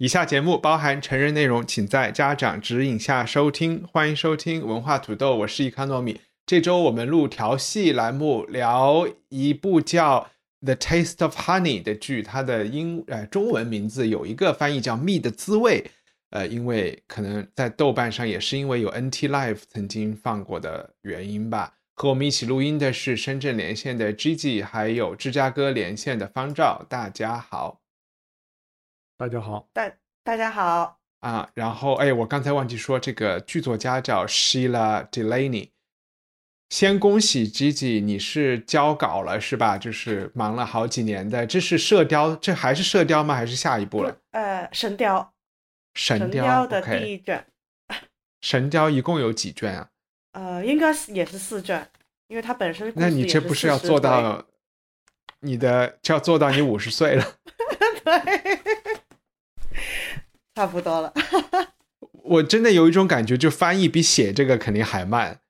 以下节目包含成人内容，请在家长指引下收听。欢迎收听文化土豆，我是易康糯米。这周我们录调戏栏目，聊一部叫《The Taste of Honey》的剧，它的英呃中文名字有一个翻译叫《蜜的滋味》。呃，因为可能在豆瓣上也是因为有 NT Live 曾经放过的原因吧。和我们一起录音的是深圳连线的 Gigi，还有芝加哥连线的方照。大家好，大家好，大大家好啊。然后，哎，我刚才忘记说，这个剧作家叫 Sheila Delaney。先恭喜 Gigi，你是交稿了是吧？就是忙了好几年的，这是射雕，这还是射雕吗？还是下一步了？呃，神雕，神雕的第一卷。神雕一共有几卷啊？呃，应该是也是四卷，因为它本身那你这不是要做到你的就要做到你五十岁了？对，差不多了。我真的有一种感觉，就翻译比写这个肯定还慢。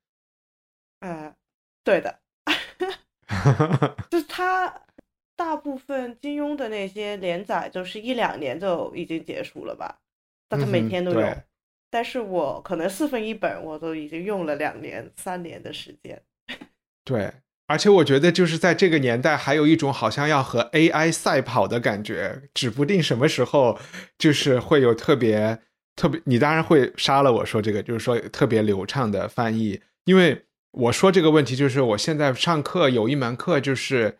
呃，对的，就是他大部分金庸的那些连载，就是一两年就已经结束了吧？但他每天都有。但是我可能四分一本，我都已经用了两年、三年的时间。对，而且我觉得就是在这个年代，还有一种好像要和 AI 赛跑的感觉，指不定什么时候就是会有特别特别。你当然会杀了我说这个，就是说特别流畅的翻译。因为我说这个问题，就是我现在上课有一门课就是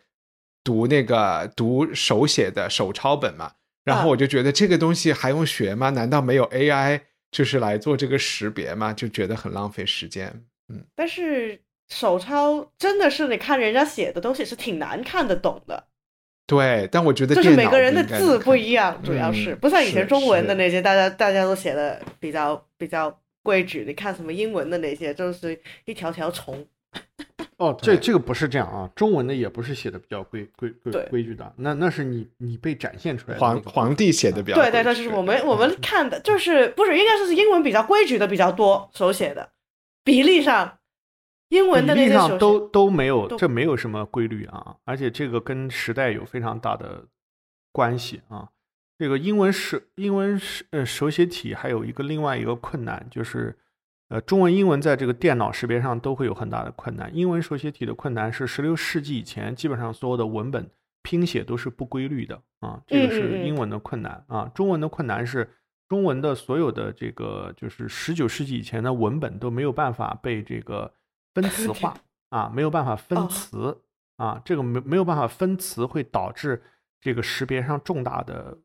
读那个读手写的手抄本嘛，然后我就觉得这个东西还用学吗？难道没有 AI？就是来做这个识别吗，就觉得很浪费时间。嗯，但是手抄真的是你看人家写的东西是挺难看得懂的。对，但我觉得就是每个人的字不一样，主要是不像以前中文的那些，大家大家都写的比较比较规矩。你看什么英文的那些，就是一条条虫。哦，这这个不是这样啊，中文的也不是写的比较规规规规矩的，那那是你你被展现出来。皇皇帝写的比较对对，那就是我们我 们看的，就是不是应该说是英文比较规矩的比较多，手写的比例上，英文的那些上都都没有，这没有什么规律啊，而且这个跟时代有非常大的关系啊。这个英文是英文是呃手写体还有一个另外一个困难就是。呃，中文、英文在这个电脑识别上都会有很大的困难。英文手写体的困难是十六世纪以前，基本上所有的文本拼写都是不规律的啊，这个是英文的困难啊。中文的困难是中文的所有的这个就是十九世纪以前的文本都没有办法被这个分词化啊，没有办法分词啊，这个没没有办法分词会导致这个识别上重大的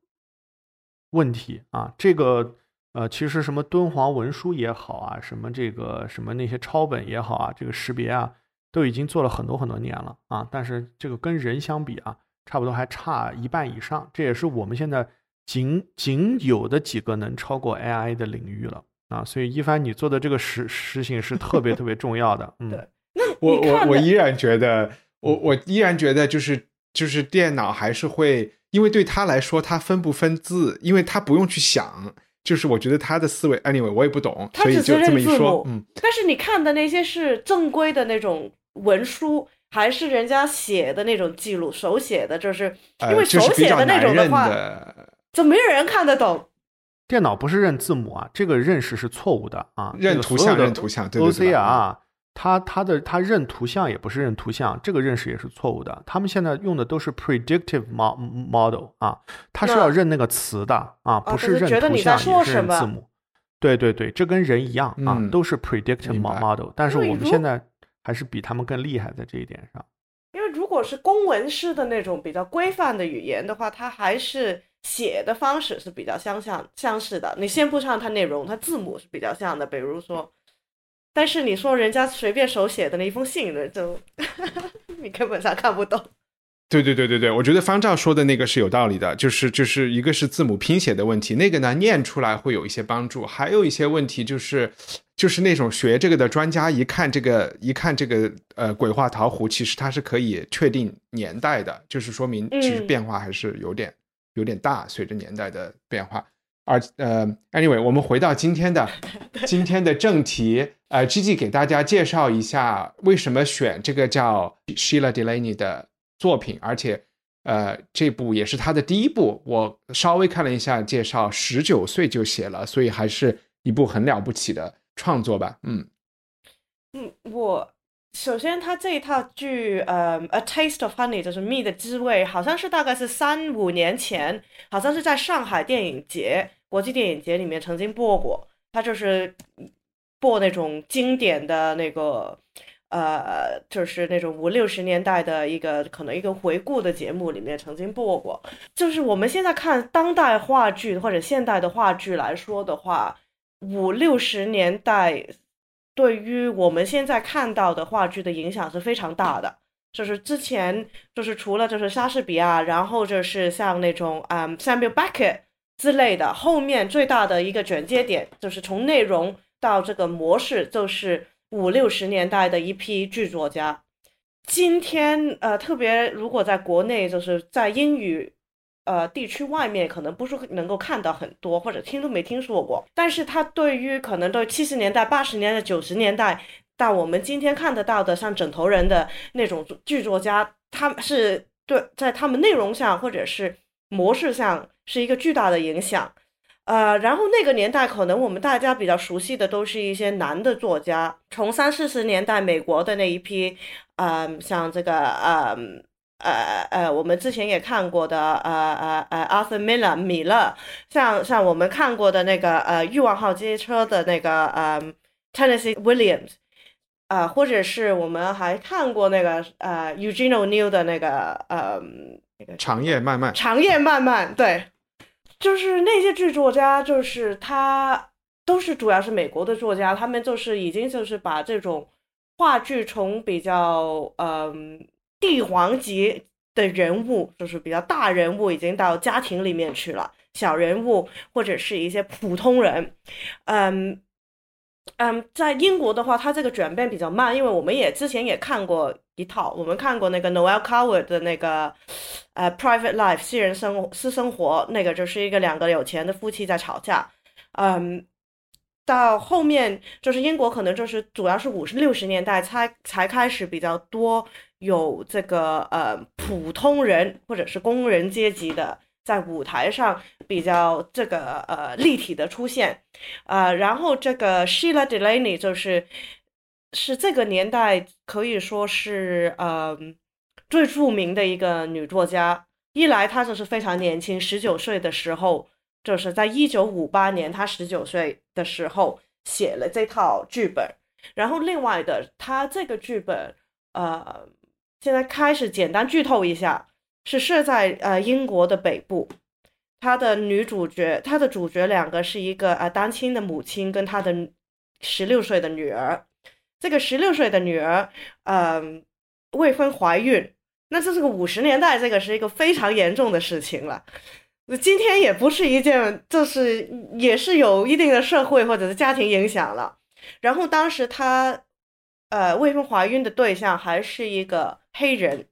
问题啊，这个。呃，其实什么敦煌文书也好啊，什么这个什么那些抄本也好啊，这个识别啊，都已经做了很多很多年了啊。但是这个跟人相比啊，差不多还差一半以上。这也是我们现在仅仅有的几个能超过 AI 的领域了啊。所以一帆，你做的这个实实行是特别 特别重要的。嗯，我我我依然觉得，我我依然觉得就是就是电脑还是会，因为对他来说，他分不分字，因为他不用去想。就是我觉得他的思维，anyway，我也不懂，所以就这么一说，嗯。但是你看的那些是正规的那种文书，还是人家写的那种记录，手写的？就是因为手写的那种的话，就没有人看得懂。电脑不是认字母啊，这个认识是错误的啊。认图像，认图像，对对对。OCR。它它的它认图像也不是认图像，这个认识也是错误的。他们现在用的都是 predictive model 啊，它是要认那个词的啊，不是认图像也是认字母。对对对，这跟人一样啊，都是 predictive model。但是我们现在还是比他们更厉害在这一点上。因为如果是公文式的那种比较规范的语言的话，它还是写的方式是比较相像相似的。你先不上它内容，它字母是比较像的，比如说。但是你说人家随便手写的那一封信，就 你根本上看不懂。对对对对对，我觉得方照说的那个是有道理的，就是就是一个是字母拼写的问题，那个呢念出来会有一些帮助，还有一些问题就是就是那种学这个的专家一看这个一看这个呃鬼画桃符，其实它是可以确定年代的，就是说明其实变化还是有点有点大，随着年代的变化。而呃，anyway，我们回到今天的 今天的正题，呃，Gigi 给大家介绍一下为什么选这个叫 Sheila Delaney 的。作品，而且，呃，这部也是他的第一部。我稍微看了一下介绍，十九岁就写了，所以还是一部很了不起的创作吧。嗯，嗯，我首先他这一套剧，呃，《A Taste of Honey》就是蜜的滋味，好像是大概是三五年前，好像是在上海电影节、国际电影节里面曾经播过。他就是播那种经典的那个。呃，就是那种五六十年代的一个可能一个回顾的节目里面曾经播过。就是我们现在看当代话剧或者现代的话剧来说的话，五六十年代对于我们现在看到的话剧的影响是非常大的。就是之前就是除了就是莎士比亚，然后就是像那种嗯 Samuel Beckett 之类的，后面最大的一个转接点就是从内容到这个模式就是。五六十年代的一批剧作家，今天呃，特别如果在国内，就是在英语呃地区外面，可能不是能够看到很多，或者听都没听说过。但是他对于可能对七十年代、八十年代、九十年代到我们今天看得到的像枕头人的那种剧作家，他是对在他们内容上或者是模式上是一个巨大的影响。呃，然后那个年代，可能我们大家比较熟悉的都是一些男的作家，从三四十年代美国的那一批，嗯，像这个，呃，呃，呃，我们之前也看过的，呃，呃，呃，Arthur Miller 米勒，像像我们看过的那个，呃，欲望号街车的那个，呃，Tennessee Williams，啊，或者是我们还看过那个，呃，Eugene O'Neill 的那个，呃，那个长夜漫漫，长夜漫漫，对。就是那些剧作家，就是他都是主要是美国的作家，他们就是已经就是把这种话剧从比较嗯帝皇级的人物，就是比较大人物，已经到家庭里面去了，小人物或者是一些普通人，嗯嗯，在英国的话，他这个转变比较慢，因为我们也之前也看过。一套，我们看过那个 Noel Coward 的那个，呃，Private Life 私人生活私生活，那个就是一个两个有钱的夫妻在吵架，嗯，到后面就是英国可能就是主要是五十六十年代才才开始比较多有这个呃普通人或者是工人阶级的在舞台上比较这个呃立体的出现，呃，然后这个 Sheila Delaney 就是。是这个年代可以说是呃最著名的一个女作家。一来她就是非常年轻，十九岁的时候，就是在一九五八年，她十九岁的时候写了这套剧本。然后另外的，她这个剧本，呃，现在开始简单剧透一下，是设在呃英国的北部。她的女主角，她的主角两个是一个呃单亲的母亲跟她的十六岁的女儿。这个十六岁的女儿，嗯，未婚怀孕，那这是个五十年代，这个是一个非常严重的事情了。今天也不是一件，就是也是有一定的社会或者是家庭影响了。然后当时她，呃，未婚怀孕的对象还是一个黑人。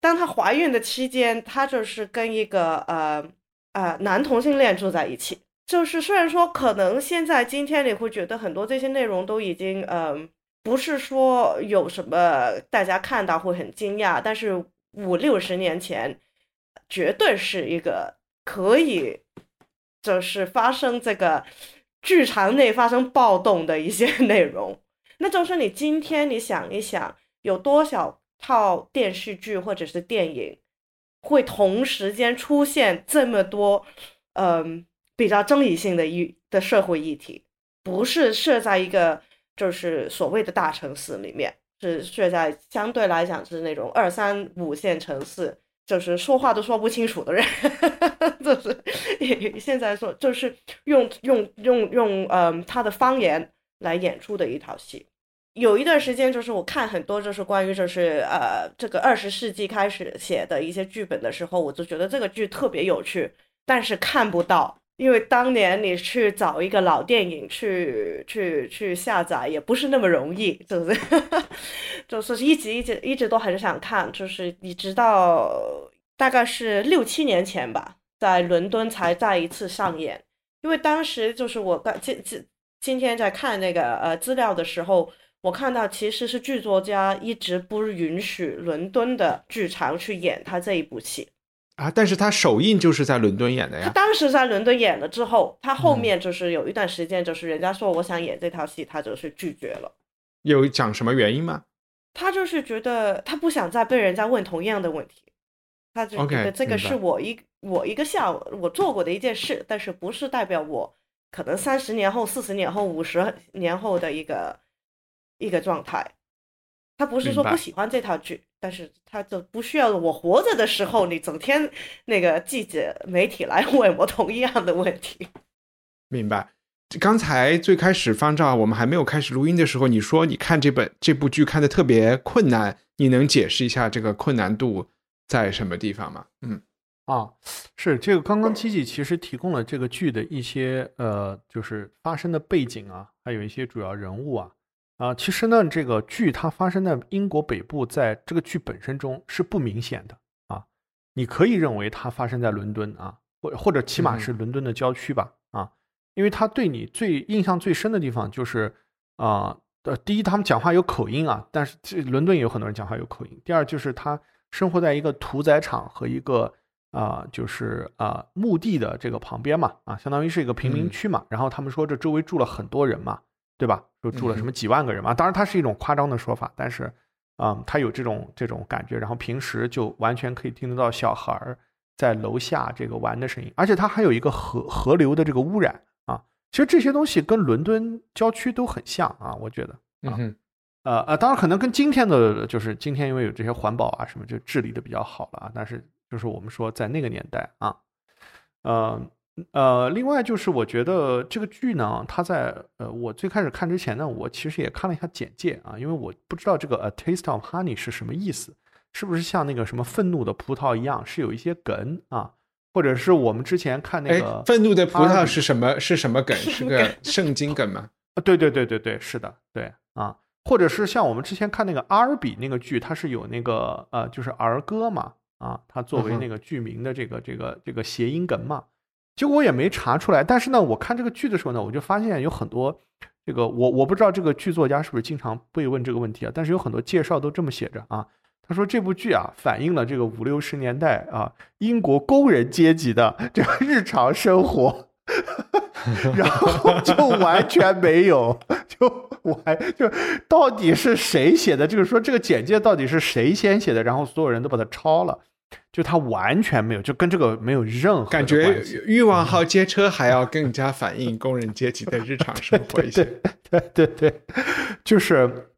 当她怀孕的期间，她就是跟一个呃呃男同性恋住在一起。就是虽然说可能现在今天你会觉得很多这些内容都已经嗯。不是说有什么大家看到会很惊讶，但是五六十年前，绝对是一个可以，就是发生这个剧场内发生暴动的一些 内容。那就是你今天你想一想，有多少套电视剧或者是电影会同时间出现这么多，嗯，比较争议性的议的社会议题，不是设在一个。就是所谓的大城市里面，是设在相对来讲是那种二三五线城市，就是说话都说不清楚的人，就是 现在说就是用用用用嗯他的方言来演出的一套戏，有一段时间，就是我看很多就是关于就是呃这个二十世纪开始写的一些剧本的时候，我就觉得这个剧特别有趣，但是看不到，因为当年你去找一个老电影去去去下载也不是那么容易，就是？就是一直一直一直都很想看，就是你直到大概是六七年前吧，在伦敦才再一次上演，因为当时就是我刚今今今天在看那个呃资料的时候。我看到其实是剧作家一直不允许伦敦的剧场去演他这一部戏啊，但是他首映就是在伦敦演的呀。他当时在伦敦演了之后，他后面就是有一段时间，就是人家说我想演这套戏，他就是拒绝了。有讲什么原因吗？他就是觉得他不想再被人家问同样的问题，他就觉得这个是我一我一个下午我做过的一件事，但是不是代表我可能三十年后、四十年后、五十年后的一个。一个状态，他不是说不喜欢这套剧，但是他就不需要我活着的时候，你整天那个记者媒体来问我同一样的问题。明白。刚才最开始方照我们还没有开始录音的时候，你说你看这本这部剧看的特别困难，你能解释一下这个困难度在什么地方吗？嗯，啊，是这个刚刚基基其实提供了这个剧的一些呃，就是发生的背景啊，还有一些主要人物啊。啊，其实呢，这个剧它发生在英国北部，在这个剧本身中是不明显的啊。你可以认为它发生在伦敦啊，或或者起码是伦敦的郊区吧啊，因为它对你最印象最深的地方就是啊，呃，第一他们讲话有口音啊，但是这伦敦也有很多人讲话有口音。第二就是他生活在一个屠宰场和一个啊，就是啊墓地的这个旁边嘛啊，相当于是一个贫民区嘛。然后他们说这周围住了很多人嘛。对吧？说住了什么几万个人嘛？当然，它是一种夸张的说法，但是，啊，他有这种这种感觉。然后平时就完全可以听得到小孩儿在楼下这个玩的声音，而且它还有一个河河流的这个污染啊。其实这些东西跟伦敦郊区都很像啊，我觉得啊，呃呃，当然可能跟今天的，就是今天因为有这些环保啊什么，就治理的比较好了啊。但是就是我们说在那个年代啊，呃。呃，另外就是我觉得这个剧呢，它在呃我最开始看之前呢，我其实也看了一下简介啊，因为我不知道这个 A Taste of Honey 是什么意思，是不是像那个什么愤怒的葡萄一样，是有一些梗啊，或者是我们之前看那个愤怒的葡萄是什么是什么梗？是个 圣经梗吗？啊，对对对对对，是的，对啊，或者是像我们之前看那个阿尔比那个剧，它是有那个呃就是儿歌嘛啊，它作为那个剧名的这个这个这个谐音梗嘛。结果我也没查出来，但是呢，我看这个剧的时候呢，我就发现有很多这个我我不知道这个剧作家是不是经常被问这个问题啊，但是有很多介绍都这么写着啊，他说这部剧啊反映了这个五六十年代啊英国工人阶级的这个日常生活，然后就完全没有，就完就到底是谁写的？就是说这个简介到底是谁先写的？然后所有人都把它抄了。就它完全没有，就跟这个没有任何感觉。欲望号街车还要更加反映工人阶级的日常生活一些。对对对，就是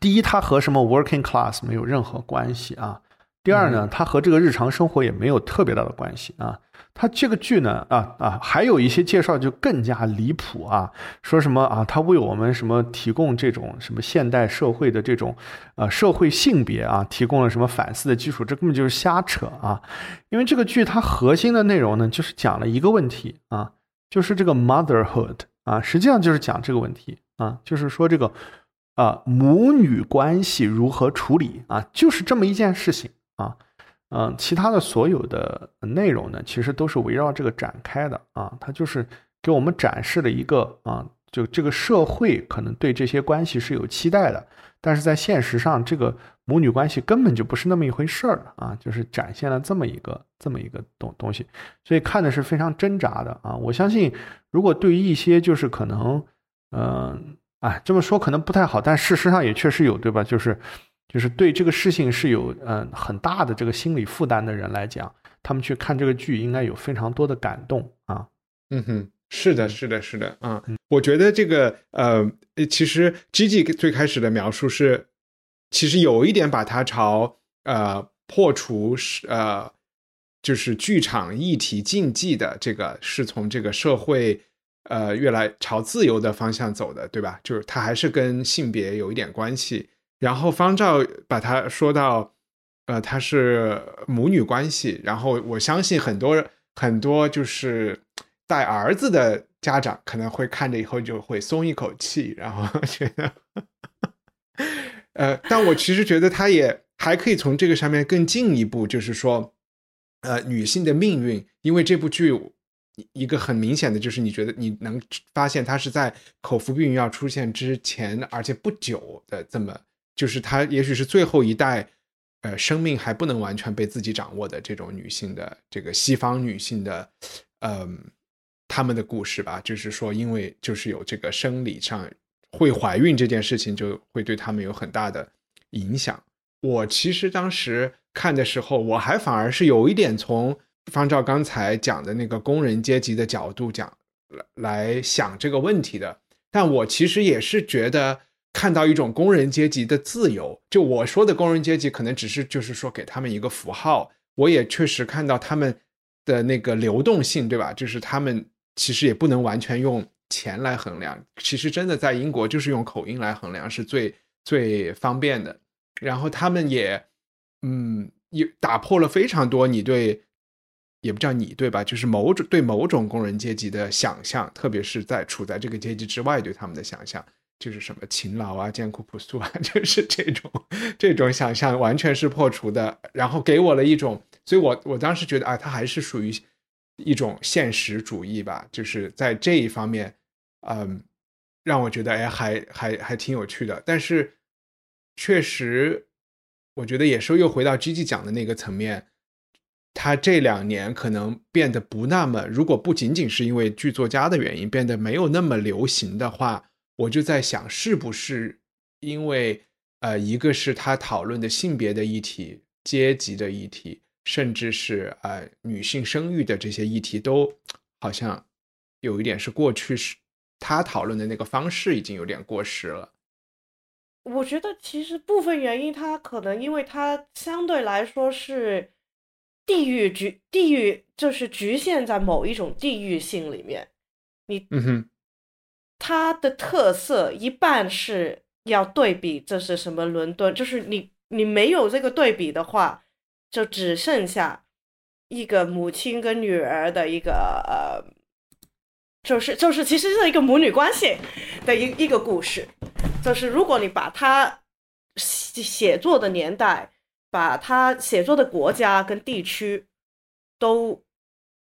第一，它和什么 working class 没有任何关系啊。第二呢，它和这个日常生活也没有特别大的关系啊。他这个剧呢，啊啊，还有一些介绍就更加离谱啊，说什么啊，他为我们什么提供这种什么现代社会的这种呃社会性别啊，提供了什么反思的基础，这根本就是瞎扯啊！因为这个剧它核心的内容呢，就是讲了一个问题啊，就是这个 motherhood 啊，实际上就是讲这个问题啊，就是说这个啊母女关系如何处理啊，就是这么一件事情啊。嗯，其他的所有的内容呢，其实都是围绕这个展开的啊。它就是给我们展示了一个啊，就这个社会可能对这些关系是有期待的，但是在现实上，这个母女关系根本就不是那么一回事儿啊。就是展现了这么一个这么一个东东西，所以看的是非常挣扎的啊。我相信，如果对于一些就是可能，嗯，哎，这么说可能不太好，但事实上也确实有，对吧？就是。就是对这个事情是有嗯很大的这个心理负担的人来讲，他们去看这个剧应该有非常多的感动啊。嗯哼，是的，是的，是的啊。我觉得这个呃，其实 Gigi 最开始的描述是，其实有一点把它朝呃破除是呃就是剧场议题禁忌的这个是从这个社会呃越来朝自由的方向走的，对吧？就是它还是跟性别有一点关系。然后方照把它说到，呃，他是母女关系。然后我相信很多很多就是带儿子的家长可能会看着以后就会松一口气，然后 觉得，呃，但我其实觉得他也还可以从这个上面更进一步，就是说。呃，女性的命运，因为这部剧一个很明显的就是，你觉得你能发现它是在口服避孕药出现之前，而且不久的这么，就是她也许是最后一代，呃，生命还不能完全被自己掌握的这种女性的这个西方女性的，嗯，她们的故事吧，就是说，因为就是有这个生理上会怀孕这件事情，就会对她们有很大的影响。我其实当时。看的时候，我还反而是有一点从方照刚才讲的那个工人阶级的角度讲来来想这个问题的。但我其实也是觉得看到一种工人阶级的自由。就我说的工人阶级，可能只是就是说给他们一个符号。我也确实看到他们的那个流动性，对吧？就是他们其实也不能完全用钱来衡量。其实真的在英国，就是用口音来衡量是最最方便的。然后他们也。嗯，也打破了非常多你对，也不叫你对吧？就是某种对某种工人阶级的想象，特别是在处在这个阶级之外对他们的想象，就是什么勤劳啊、艰苦朴素啊，就是这种这种想象完全是破除的。然后给我了一种，所以我我当时觉得啊，他还是属于一种现实主义吧，就是在这一方面，嗯，让我觉得哎，还还还挺有趣的。但是确实。我觉得也是又回到 G G 讲的那个层面，他这两年可能变得不那么，如果不仅仅是因为剧作家的原因变得没有那么流行的话，我就在想，是不是因为呃，一个是他讨论的性别的议题、阶级的议题，甚至是呃女性生育的这些议题，都好像有一点是过去是他讨论的那个方式已经有点过时了。我觉得其实部分原因，他可能因为他相对来说是地域局地域，就是局限在某一种地域性里面。你，嗯哼，它的特色一半是要对比，这是什么伦敦？就是你你没有这个对比的话，就只剩下一个母亲跟女儿的一个呃，就是就是其实是一个母女关系的一一个故事。就是如果你把他写作的年代，把他写作的国家跟地区都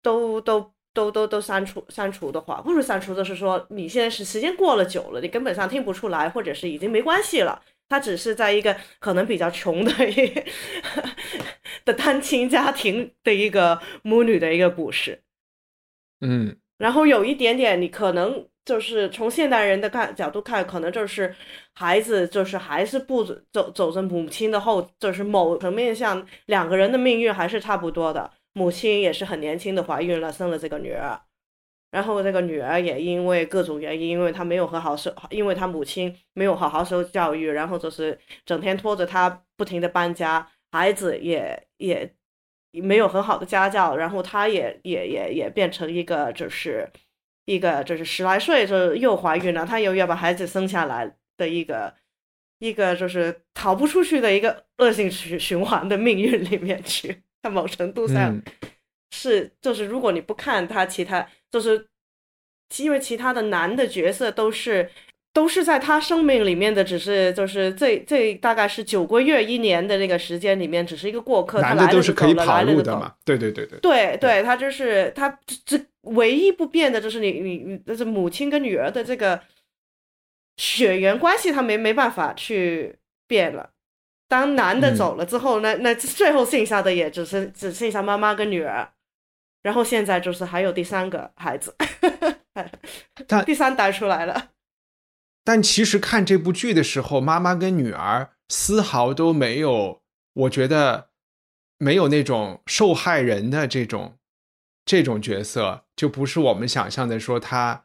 都都都都都删除删除的话，不如删除，的是说你现在是时间过了久了，你根本上听不出来，或者是已经没关系了。他只是在一个可能比较穷的一 的单亲家庭的一个母女的一个故事，嗯，然后有一点点你可能。就是从现代人的看角度看，可能就是孩子就是还是不走走着母亲的后，就是某层面上两个人的命运还是差不多的。母亲也是很年轻的怀孕了，生了这个女儿，然后这个女儿也因为各种原因，因为她没有很好受，因为她母亲没有好好受教育，然后就是整天拖着她不停的搬家，孩子也也没有很好的家教，然后她也也也也变成一个就是。一个就是十来岁就又怀孕了，她又要把孩子生下来的一个一个就是逃不出去的一个恶性循循环的命运里面去。在某程度上是就是如果你不看他其他，就是因为其他的男的角色都是。都是在他生命里面的，只是就是这这大概是九个月一年的那个时间里面，只是一个过客。男的都是可以跑路的嘛？对对对对。对对，他就是他这唯一不变的就是你你你，就是母亲跟女儿的这个血缘关系，他没没办法去变了。当男的走了之后，那那最后剩下的也只是只剩下妈妈跟女儿，然后现在就是还有第三个孩子，第三代出来了。但其实看这部剧的时候，妈妈跟女儿丝毫都没有，我觉得没有那种受害人的这种这种角色，就不是我们想象的说他，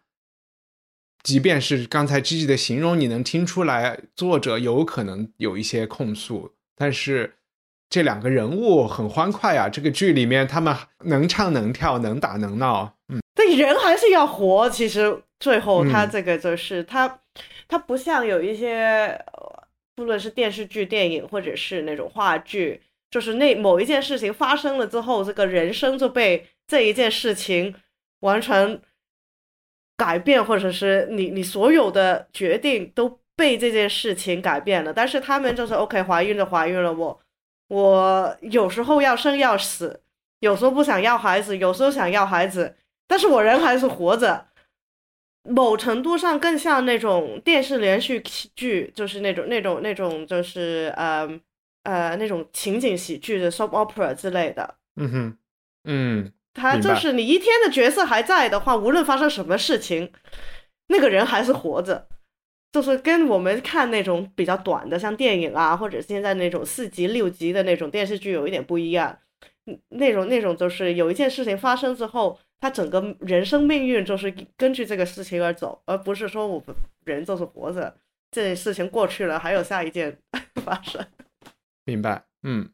即便是刚才 Gigi 的形容，你能听出来作者有可能有一些控诉，但是这两个人物很欢快啊。这个剧里面他们能唱能跳，能打能闹。嗯，对，人还是要活。其实最后他这个就是他，他不像有一些，不论是电视剧、电影，或者是那种话剧，就是那某一件事情发生了之后，这个人生就被这一件事情完全改变，或者是你你所有的决定都。被这件事情改变了，但是他们就是 OK，怀孕就怀孕了。我我有时候要生要死，有时候不想要孩子，有时候想要孩子，但是我人还是活着。某程度上更像那种电视连续剧，就是那种那种那种就是呃呃那种情景喜剧的 soap opera 之类的。嗯哼，嗯，他就是你一天的角色还在的话，无论发生什么事情，那个人还是活着。就是跟我们看那种比较短的，像电影啊，或者现在那种四集、六集的那种电视剧有一点不一样。那种那种就是有一件事情发生之后，他整个人生命运就是根据这个事情而走，而不是说我们人就是活着，这件事情过去了，还有下一件 发生。明白，嗯。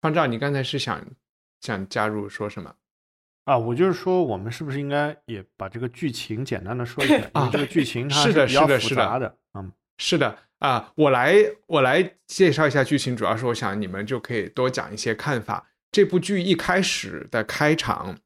方丈，你刚才是想想加入说什么？啊，我就是说，我们是不是应该也把这个剧情简单的说一下？啊，这个剧情它是的，比较复杂的。嗯，是的啊，我来我来介绍一下剧情，主要是我想你们就可以多讲一些看法。这部剧一开始的开场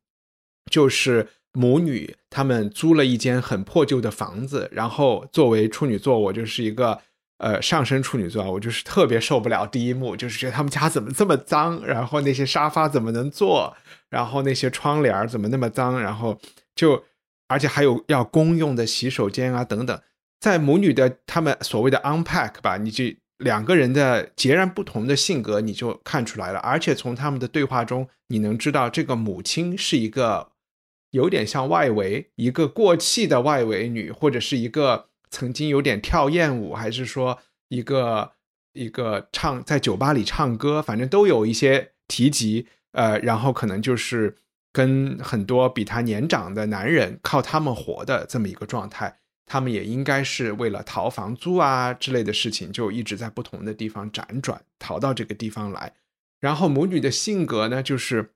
就是母女他们租了一间很破旧的房子，然后作为处女座，我就是一个呃上升处女座，我就是特别受不了第一幕，就是觉得他们家怎么这么脏，然后那些沙发怎么能坐。然后那些窗帘怎么那么脏？然后就，而且还有要公用的洗手间啊等等，在母女的他们所谓的 unpack 吧，你就两个人的截然不同的性格你就看出来了。而且从他们的对话中，你能知道这个母亲是一个有点像外围，一个过气的外围女，或者是一个曾经有点跳艳舞，还是说一个一个唱在酒吧里唱歌，反正都有一些提及。呃，然后可能就是跟很多比他年长的男人靠他们活的这么一个状态，他们也应该是为了逃房租啊之类的事情，就一直在不同的地方辗转，逃到这个地方来。然后母女的性格呢，就是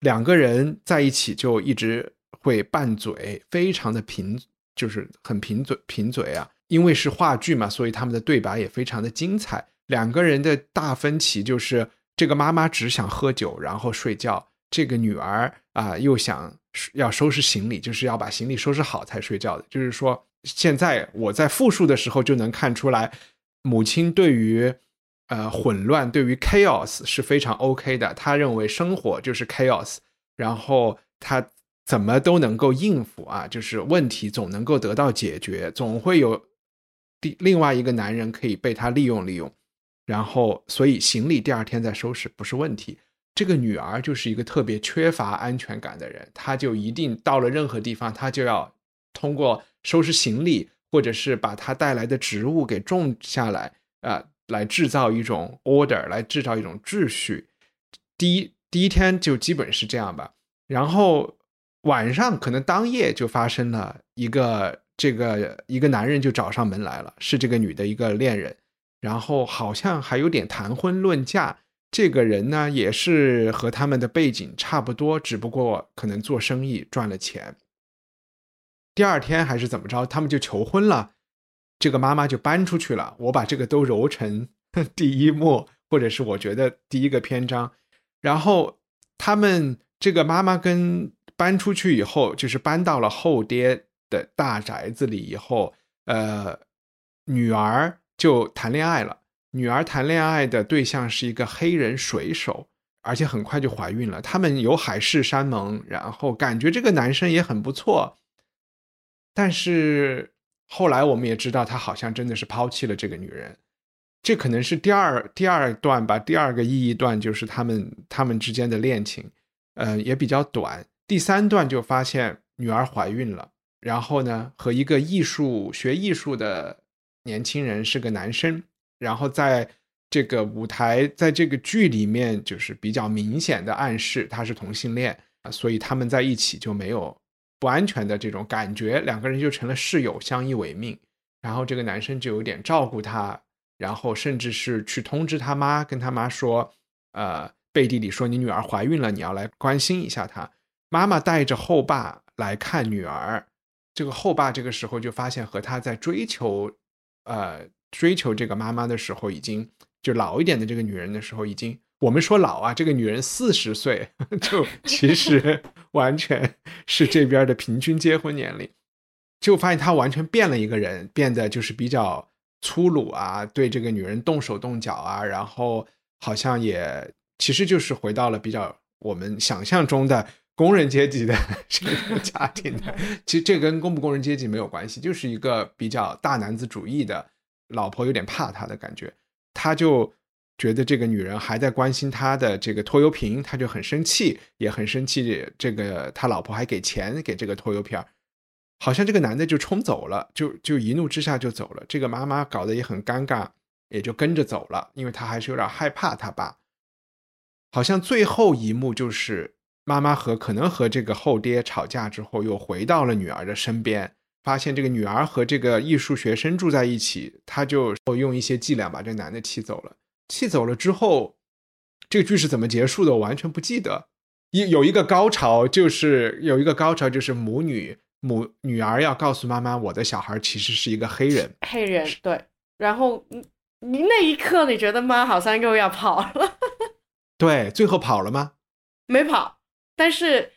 两个人在一起就一直会拌嘴，非常的贫，就是很贫嘴贫嘴啊。因为是话剧嘛，所以他们的对白也非常的精彩。两个人的大分歧就是。这个妈妈只想喝酒，然后睡觉。这个女儿啊，又想要收拾行李，就是要把行李收拾好才睡觉的。就是说，现在我在复述的时候就能看出来，母亲对于呃混乱，对于 chaos 是非常 OK 的。她认为生活就是 chaos，然后她怎么都能够应付啊，就是问题总能够得到解决，总会有第另外一个男人可以被她利用利用。然后，所以行李第二天再收拾不是问题。这个女儿就是一个特别缺乏安全感的人，她就一定到了任何地方，她就要通过收拾行李，或者是把她带来的植物给种下来，啊，来制造一种 order，来制造一种秩序。第一第一天就基本是这样吧。然后晚上可能当夜就发生了一个这个一个男人就找上门来了，是这个女的一个恋人。然后好像还有点谈婚论嫁，这个人呢也是和他们的背景差不多，只不过可能做生意赚了钱。第二天还是怎么着，他们就求婚了，这个妈妈就搬出去了。我把这个都揉成第一幕，或者是我觉得第一个篇章。然后他们这个妈妈跟搬出去以后，就是搬到了后爹的大宅子里以后，呃，女儿。就谈恋爱了，女儿谈恋爱的对象是一个黑人水手，而且很快就怀孕了。他们有海誓山盟，然后感觉这个男生也很不错，但是后来我们也知道，他好像真的是抛弃了这个女人。这可能是第二第二段吧，第二个意义段就是他们他们之间的恋情，嗯，也比较短。第三段就发现女儿怀孕了，然后呢，和一个艺术学艺术的。年轻人是个男生，然后在这个舞台，在这个剧里面，就是比较明显的暗示他是同性恋啊，所以他们在一起就没有不安全的这种感觉，两个人就成了室友，相依为命。然后这个男生就有点照顾他，然后甚至是去通知他妈，跟他妈说呃背地里说你女儿怀孕了，你要来关心一下她。妈妈带着后爸来看女儿，这个后爸这个时候就发现和他在追求，呃追求这个妈妈的时候，已经就老一点的这个女人的时候，已经我们说老啊，这个女人四十岁，就其实 完全是这边的平均结婚年龄，就发现他完全变了一个人，变得就是比较粗鲁啊，对这个女人动手动脚啊，然后好像也其实就是回到了比较我们想象中的。工人阶级的 这个家庭的，其实这跟工不工人阶级没有关系，就是一个比较大男子主义的，老婆有点怕他的感觉，他就觉得这个女人还在关心他的这个拖油瓶，他就很生气，也很生气。这个他老婆还给钱给这个拖油瓶，好像这个男的就冲走了，就就一怒之下就走了。这个妈妈搞得也很尴尬，也就跟着走了，因为他还是有点害怕他爸。好像最后一幕就是。妈妈和可能和这个后爹吵架之后，又回到了女儿的身边，发现这个女儿和这个艺术学生住在一起，他就用一些伎俩把这男的气走了。气走了之后，这个剧是怎么结束的？我完全不记得。一有一个高潮，就是有一个高潮，就是母女母女儿要告诉妈妈，我的小孩其实是一个黑人。黑人对，然后你那一刻你觉得妈好像又要跑了。对，最后跑了吗？没跑。但是，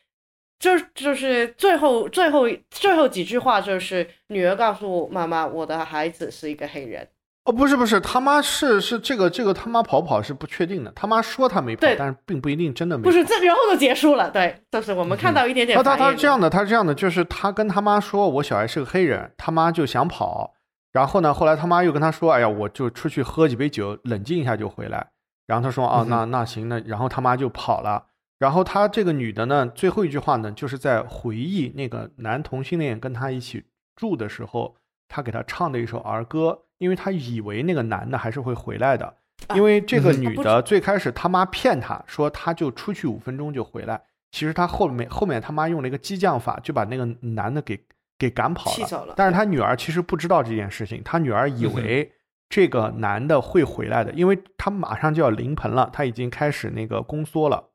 就就是最后最后最后几句话，就是女儿告诉妈妈：“我的孩子是一个黑人。”哦，不是不是，他妈是是这个这个他妈跑不跑是不确定的，他妈说他没跑，但是并不一定真的没。不是这然后就结束了，对，就是我们看到一点点。他他他是这样的，他是这样的，就是他跟他妈说：“我小孩是个黑人。”他妈就想跑，然后呢，后来他妈又跟他说：“哎呀，我就出去喝几杯酒，冷静一下就回来。”然后他说：“哦，那那行，那然后他妈就跑了。”然后她这个女的呢，最后一句话呢，就是在回忆那个男同性恋跟她一起住的时候，她给他唱的一首儿歌，因为她以为那个男的还是会回来的，因为这个女的最开始他妈骗她说她就出去五分钟就回来，其实她后面后面他妈用了一个激将法，就把那个男的给给赶跑了，但是她女儿其实不知道这件事情，她女儿以为这个男的会回来的，因为他马上就要临盆了，他已经开始那个宫缩了。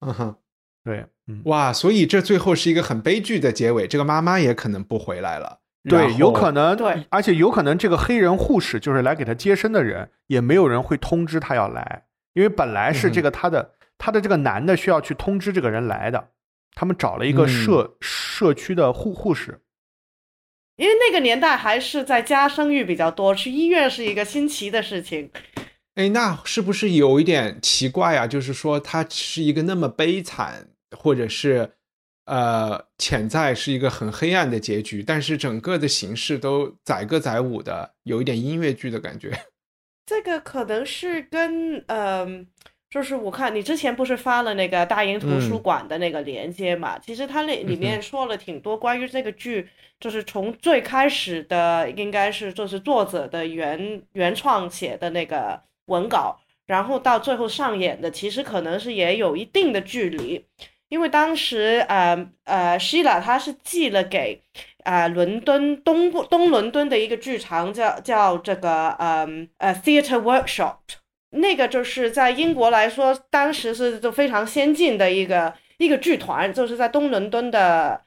啊，嗯哼，对，嗯，哇，所以这最后是一个很悲剧的结尾，这个妈妈也可能不回来了，对，有可能，对，而且有可能这个黑人护士就是来给他接生的人，也没有人会通知他要来，因为本来是这个他的他的这个男的需要去通知这个人来的，他们找了一个社社区的护护士，因为那个年代还是在家生育比较多，去医院是一个新奇的事情。哎，那是不是有一点奇怪啊？就是说，他是一个那么悲惨，或者是呃，潜在是一个很黑暗的结局，但是整个的形式都载歌载舞的，有一点音乐剧的感觉。这个可能是跟嗯，就是我看你之前不是发了那个大英图书馆的那个连接嘛？其实它那里面说了挺多关于这个剧，就是从最开始的应该是就是作者的原原创写的那个。文稿，然后到最后上演的，其实可能是也有一定的距离，因为当时呃呃，希拉他是寄了给啊伦敦东部东伦敦的一个剧场，叫叫这个嗯呃 Theatre Workshop，那个就是在英国来说，当时是就非常先进的一个一个剧团，就是在东伦敦的。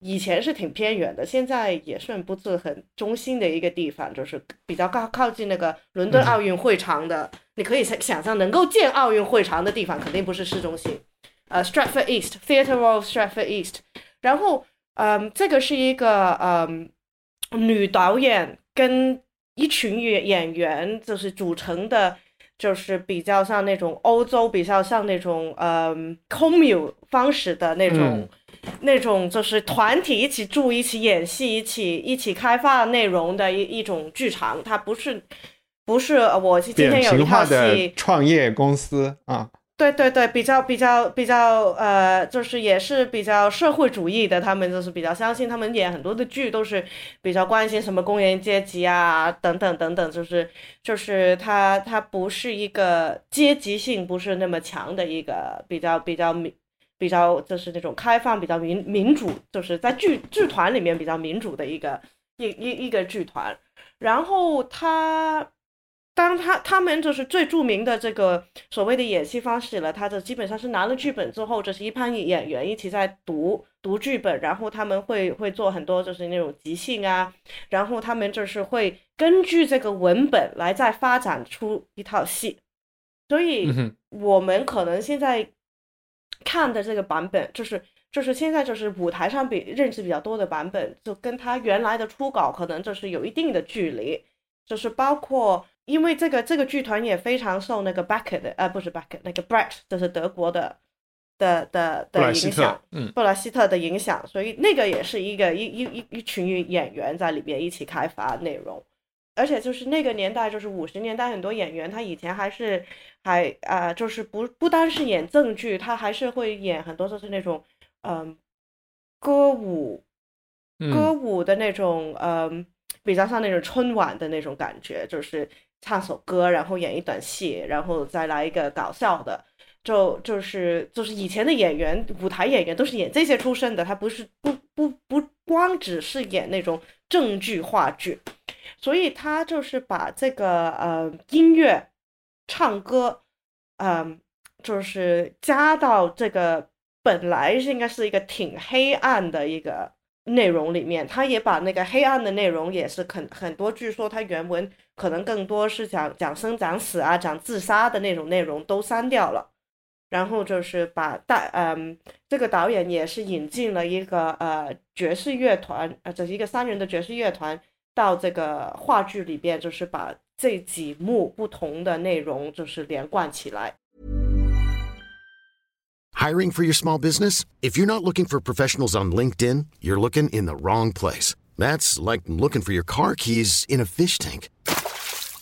以前是挺偏远的，现在也算不是很中心的一个地方，就是比较靠靠近那个伦敦奥运会场的。你可以想想象，能够建奥运会场的地方，肯定不是市中心。呃，Stratford East Theatre of Stratford East。然后，嗯，这个是一个嗯女导演跟一群演演员就是组成的，就是比较像那种欧洲，比较像那种嗯 commune 方式的那种。那种就是团体一起住、一起演戏、一起一起开发内容的一一种剧场，它不是不是我今天有一套戏创业公司啊，对对对，比较比较比较呃，就是也是比较社会主义的，他们就是比较相信，他们演很多的剧都是比较关心什么工人阶级啊等等等等，就是就是它它不是一个阶级性不是那么强的一个比较比较明。比较就是那种开放、比较民民主，就是在剧剧团里面比较民主的一个一一一个剧团。然后他当他他们就是最著名的这个所谓的演戏方式了，他的基本上是拿了剧本之后，就是一帮演员一起在读读剧本，然后他们会会做很多就是那种即兴啊，然后他们就是会根据这个文本来再发展出一套戏，所以我们可能现在看的这个版本，就是就是现在就是舞台上比认识比较多的版本，就跟他原来的初稿可能就是有一定的距离，就是包括。因为这个这个剧团也非常受那个 Beckett 的呃不是 Beckett 那个 Brett 就是德国的的的的影响，嗯，布莱希特的影响，所以那个也是一个一一一一群演员在里边一起开发内容，而且就是那个年代就是五十年代很多演员他以前还是还啊就是不不单是演正剧，他还是会演很多就是那种嗯歌舞歌舞的那种嗯比较像那种春晚的那种感觉，就是。唱首歌，然后演一段戏，然后再来一个搞笑的，就就是就是以前的演员，舞台演员都是演这些出身的，他不是不不不光只是演那种正剧话剧，所以他就是把这个呃音乐、唱歌，嗯，就是加到这个本来是应该是一个挺黑暗的一个内容里面，他也把那个黑暗的内容也是很很多，据说他原文。可能更多是讲讲生讲死啊，讲自杀的那种内容都删掉了，然后就是把大嗯，这个导演也是引进了一个呃爵士乐团，呃这是一个三人的爵士乐团到这个话剧里边，就是把这几幕不同的内容就是连贯起来。Hiring for your small business? If you're not looking for professionals on LinkedIn, you're looking in the wrong place. That's like looking for your car keys in a fish tank.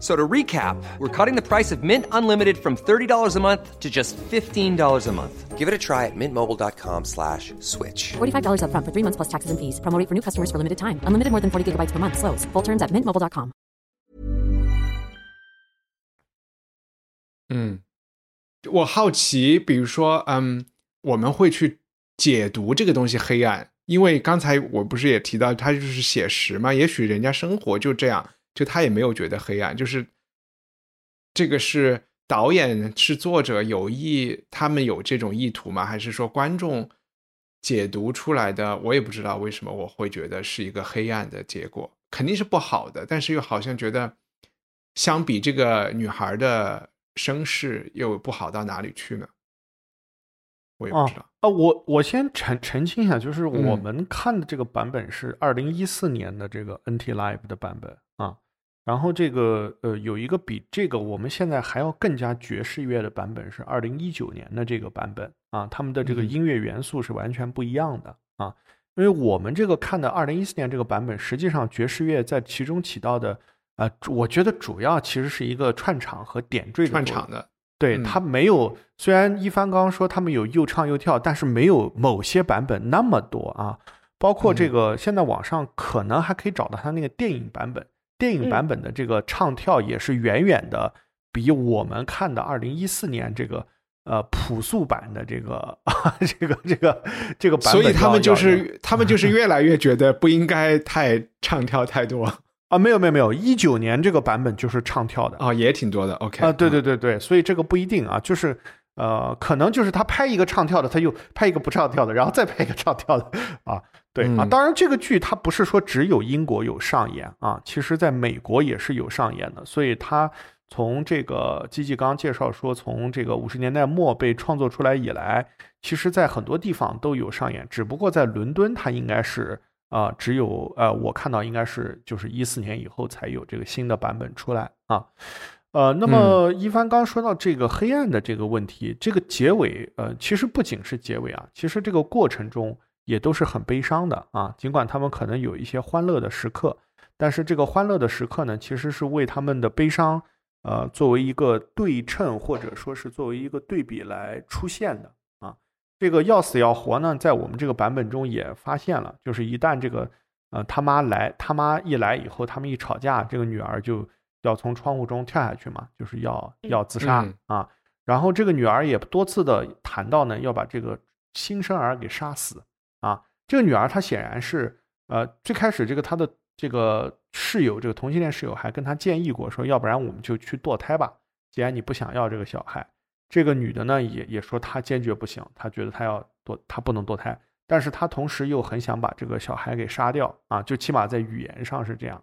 So to recap, we're cutting the price of Mint Unlimited from $30 a month to just $15 a month. Give it a try at mintmobile.com slash switch. $45 up front for three months plus taxes and fees. Promo for new customers for limited time. Unlimited more than 40 gigabytes per month. Slows. Full terms at mintmobile.com. 嗯，我好奇，比如说，嗯，我们会去解读这个东西黑暗，因为刚才我不是也提到，它就是写实嘛，也许人家生活就这样。就他也没有觉得黑暗，就是这个是导演是作者有意，他们有这种意图吗？还是说观众解读出来的？我也不知道为什么我会觉得是一个黑暗的结果，肯定是不好的，但是又好像觉得相比这个女孩的身世又不好到哪里去呢？我也不知道啊。我我先澄澄清一下，就是我们看的这个版本是二零一四年的这个 NT Live 的版本啊。然后这个呃有一个比这个我们现在还要更加爵士乐的版本是二零一九年的这个版本啊，他们的这个音乐元素是完全不一样的啊，因为我们这个看的二零一四年这个版本，实际上爵士乐在其中起到的啊，我觉得主要其实是一个串场和点缀串场的，对他没有，虽然一帆刚刚说他们有又唱又跳，但是没有某些版本那么多啊，包括这个现在网上可能还可以找到他那个电影版本。电影版本的这个唱跳也是远远的比我们看的二零一四年这个呃朴素版的这个 这个这个这个版本，所以他们就是他们就是越来越觉得不应该太唱跳太多 啊，没有没有没有，一九年这个版本就是唱跳的啊，也挺多的。OK 啊，对对对对，所以这个不一定啊，就是呃，可能就是他拍一个唱跳的，他又拍一个不唱跳的，然后再拍一个唱跳的啊。对啊，当然这个剧它不是说只有英国有上演啊，其实在美国也是有上演的。所以它从这个基基刚介绍说，从这个五十年代末被创作出来以来，其实在很多地方都有上演，只不过在伦敦它应该是啊，只有呃我看到应该是就是一四年以后才有这个新的版本出来啊。呃，那么一帆刚说到这个黑暗的这个问题，这个结尾呃，其实不仅是结尾啊，其实这个过程中。也都是很悲伤的啊。尽管他们可能有一些欢乐的时刻，但是这个欢乐的时刻呢，其实是为他们的悲伤，呃，作为一个对称或者说是作为一个对比来出现的啊。这个要死要活呢，在我们这个版本中也发现了，就是一旦这个呃他妈来，他妈一来以后，他们一吵架，这个女儿就要从窗户中跳下去嘛，就是要要自杀啊。然后这个女儿也多次的谈到呢，要把这个新生儿给杀死啊。这个女儿她显然是呃最开始这个她的这个室友，这个同性恋室友还跟她建议过，说要不然我们就去堕胎吧。既然你不想要这个小孩，这个女的呢也也说她坚决不行，她觉得她要堕，她不能堕胎。但是她同时又很想把这个小孩给杀掉啊，就起码在语言上是这样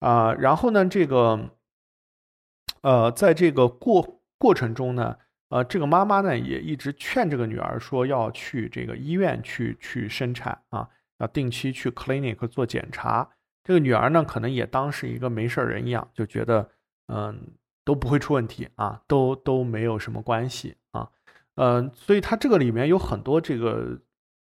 啊。然后呢，这个呃在这个过。过程中呢，呃，这个妈妈呢也一直劝这个女儿说要去这个医院去去生产啊，要定期去 clinic 做检查。这个女儿呢可能也当是一个没事人一样，就觉得嗯都不会出问题啊，都都没有什么关系啊，嗯，所以她这个里面有很多这个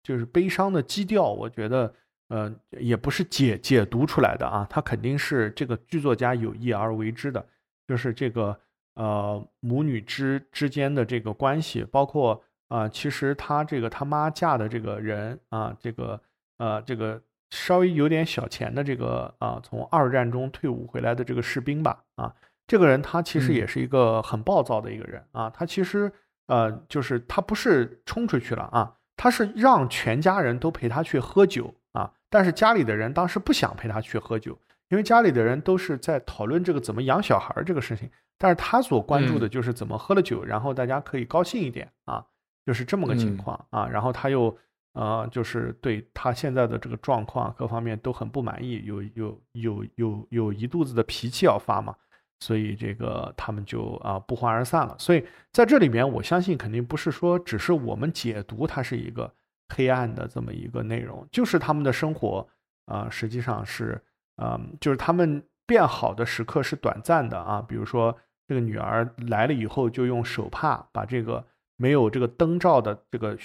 就是悲伤的基调，我觉得呃也不是解解读出来的啊，他肯定是这个剧作家有意而为之的，就是这个。呃，母女之之间的这个关系，包括啊，其实她这个他妈嫁的这个人啊，这个呃，这个稍微有点小钱的这个啊，从二战中退伍回来的这个士兵吧，啊，这个人他其实也是一个很暴躁的一个人啊，他其实呃，就是他不是冲出去了啊，他是让全家人都陪他去喝酒啊，但是家里的人当时不想陪他去喝酒，因为家里的人都是在讨论这个怎么养小孩这个事情。但是他所关注的就是怎么喝了酒，然后大家可以高兴一点啊，就是这么个情况啊。然后他又呃，就是对他现在的这个状况各方面都很不满意，有有有有有一肚子的脾气要发嘛，所以这个他们就啊不欢而散了。所以在这里面，我相信肯定不是说只是我们解读它是一个黑暗的这么一个内容，就是他们的生活啊，实际上是嗯，就是他们变好的时刻是短暂的啊，比如说。这个女儿来了以后，就用手帕把这个没有这个灯罩的这个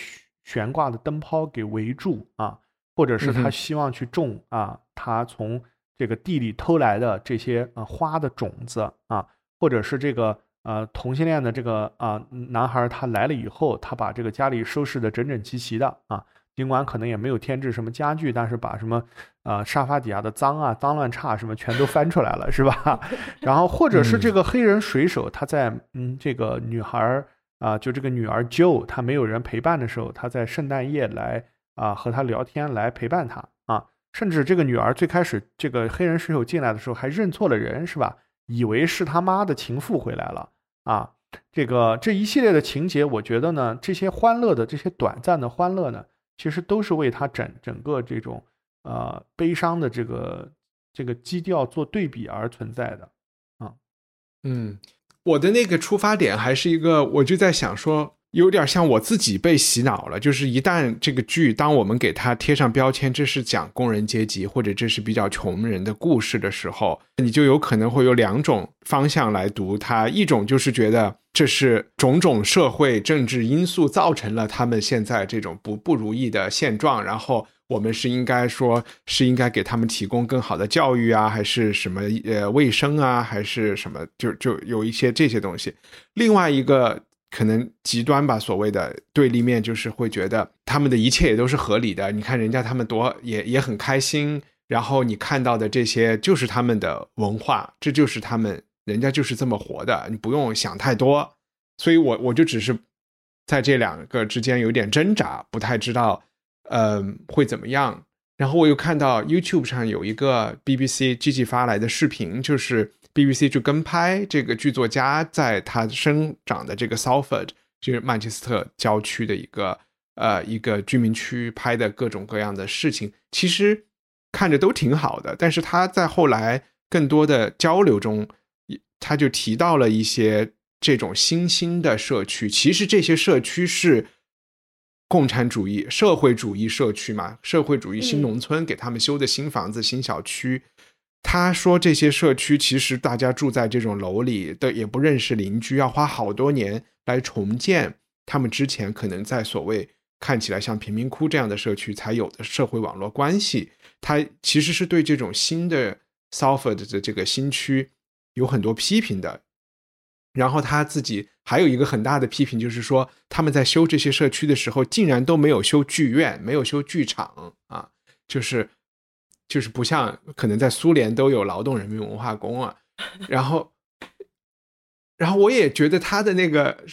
悬挂的灯泡给围住啊，或者是他希望去种啊，他从这个地里偷来的这些呃花的种子啊，或者是这个呃同性恋的这个啊男孩他来了以后，他把这个家里收拾的整整齐齐的啊。尽管可能也没有添置什么家具，但是把什么，呃，沙发底下的脏啊、脏乱差什么全都翻出来了，是吧？然后或者是这个黑人水手，他在嗯，这个女孩儿啊，就这个女儿 Jo，她没有人陪伴的时候，他在圣诞夜来啊和她聊天，来陪伴她啊。甚至这个女儿最开始这个黑人水手进来的时候还认错了人，是吧？以为是他妈的情妇回来了啊。这个这一系列的情节，我觉得呢，这些欢乐的这些短暂的欢乐呢。其实都是为他整整个这种呃悲伤的这个这个基调做对比而存在的啊，嗯，我的那个出发点还是一个，我就在想说，有点像我自己被洗脑了，就是一旦这个剧，当我们给它贴上标签，这是讲工人阶级或者这是比较穷人的故事的时候，你就有可能会有两种方向来读它，一种就是觉得。这是种种社会政治因素造成了他们现在这种不不如意的现状，然后我们是应该说是应该给他们提供更好的教育啊，还是什么呃卫生啊，还是什么？就就有一些这些东西。另外一个可能极端吧，所谓的对立面就是会觉得他们的一切也都是合理的。你看人家他们多也也很开心，然后你看到的这些就是他们的文化，这就是他们。人家就是这么活的，你不用想太多，所以我我就只是在这两个之间有点挣扎，不太知道，嗯，会怎么样。然后我又看到 YouTube 上有一个 BBC G G 发来的视频，就是 BBC 去跟拍这个剧作家在他生长的这个 Salford，就是曼彻斯特郊区的一个呃一个居民区拍的各种各样的事情，其实看着都挺好的。但是他在后来更多的交流中。他就提到了一些这种新兴的社区，其实这些社区是共产主义、社会主义社区嘛，社会主义新农村给他们修的新房子、新小区。他说这些社区其实大家住在这种楼里的也不认识邻居，要花好多年来重建他们之前可能在所谓看起来像贫民窟这样的社区才有的社会网络关系。他其实是对这种新的 Salford 的这个新区有很多批评的。然后他自己还有一个很大的批评，就是说他们在修这些社区的时候，竟然都没有修剧院，没有修剧场啊，就是就是不像可能在苏联都有劳动人民文化宫啊。然后，然后我也觉得他的那个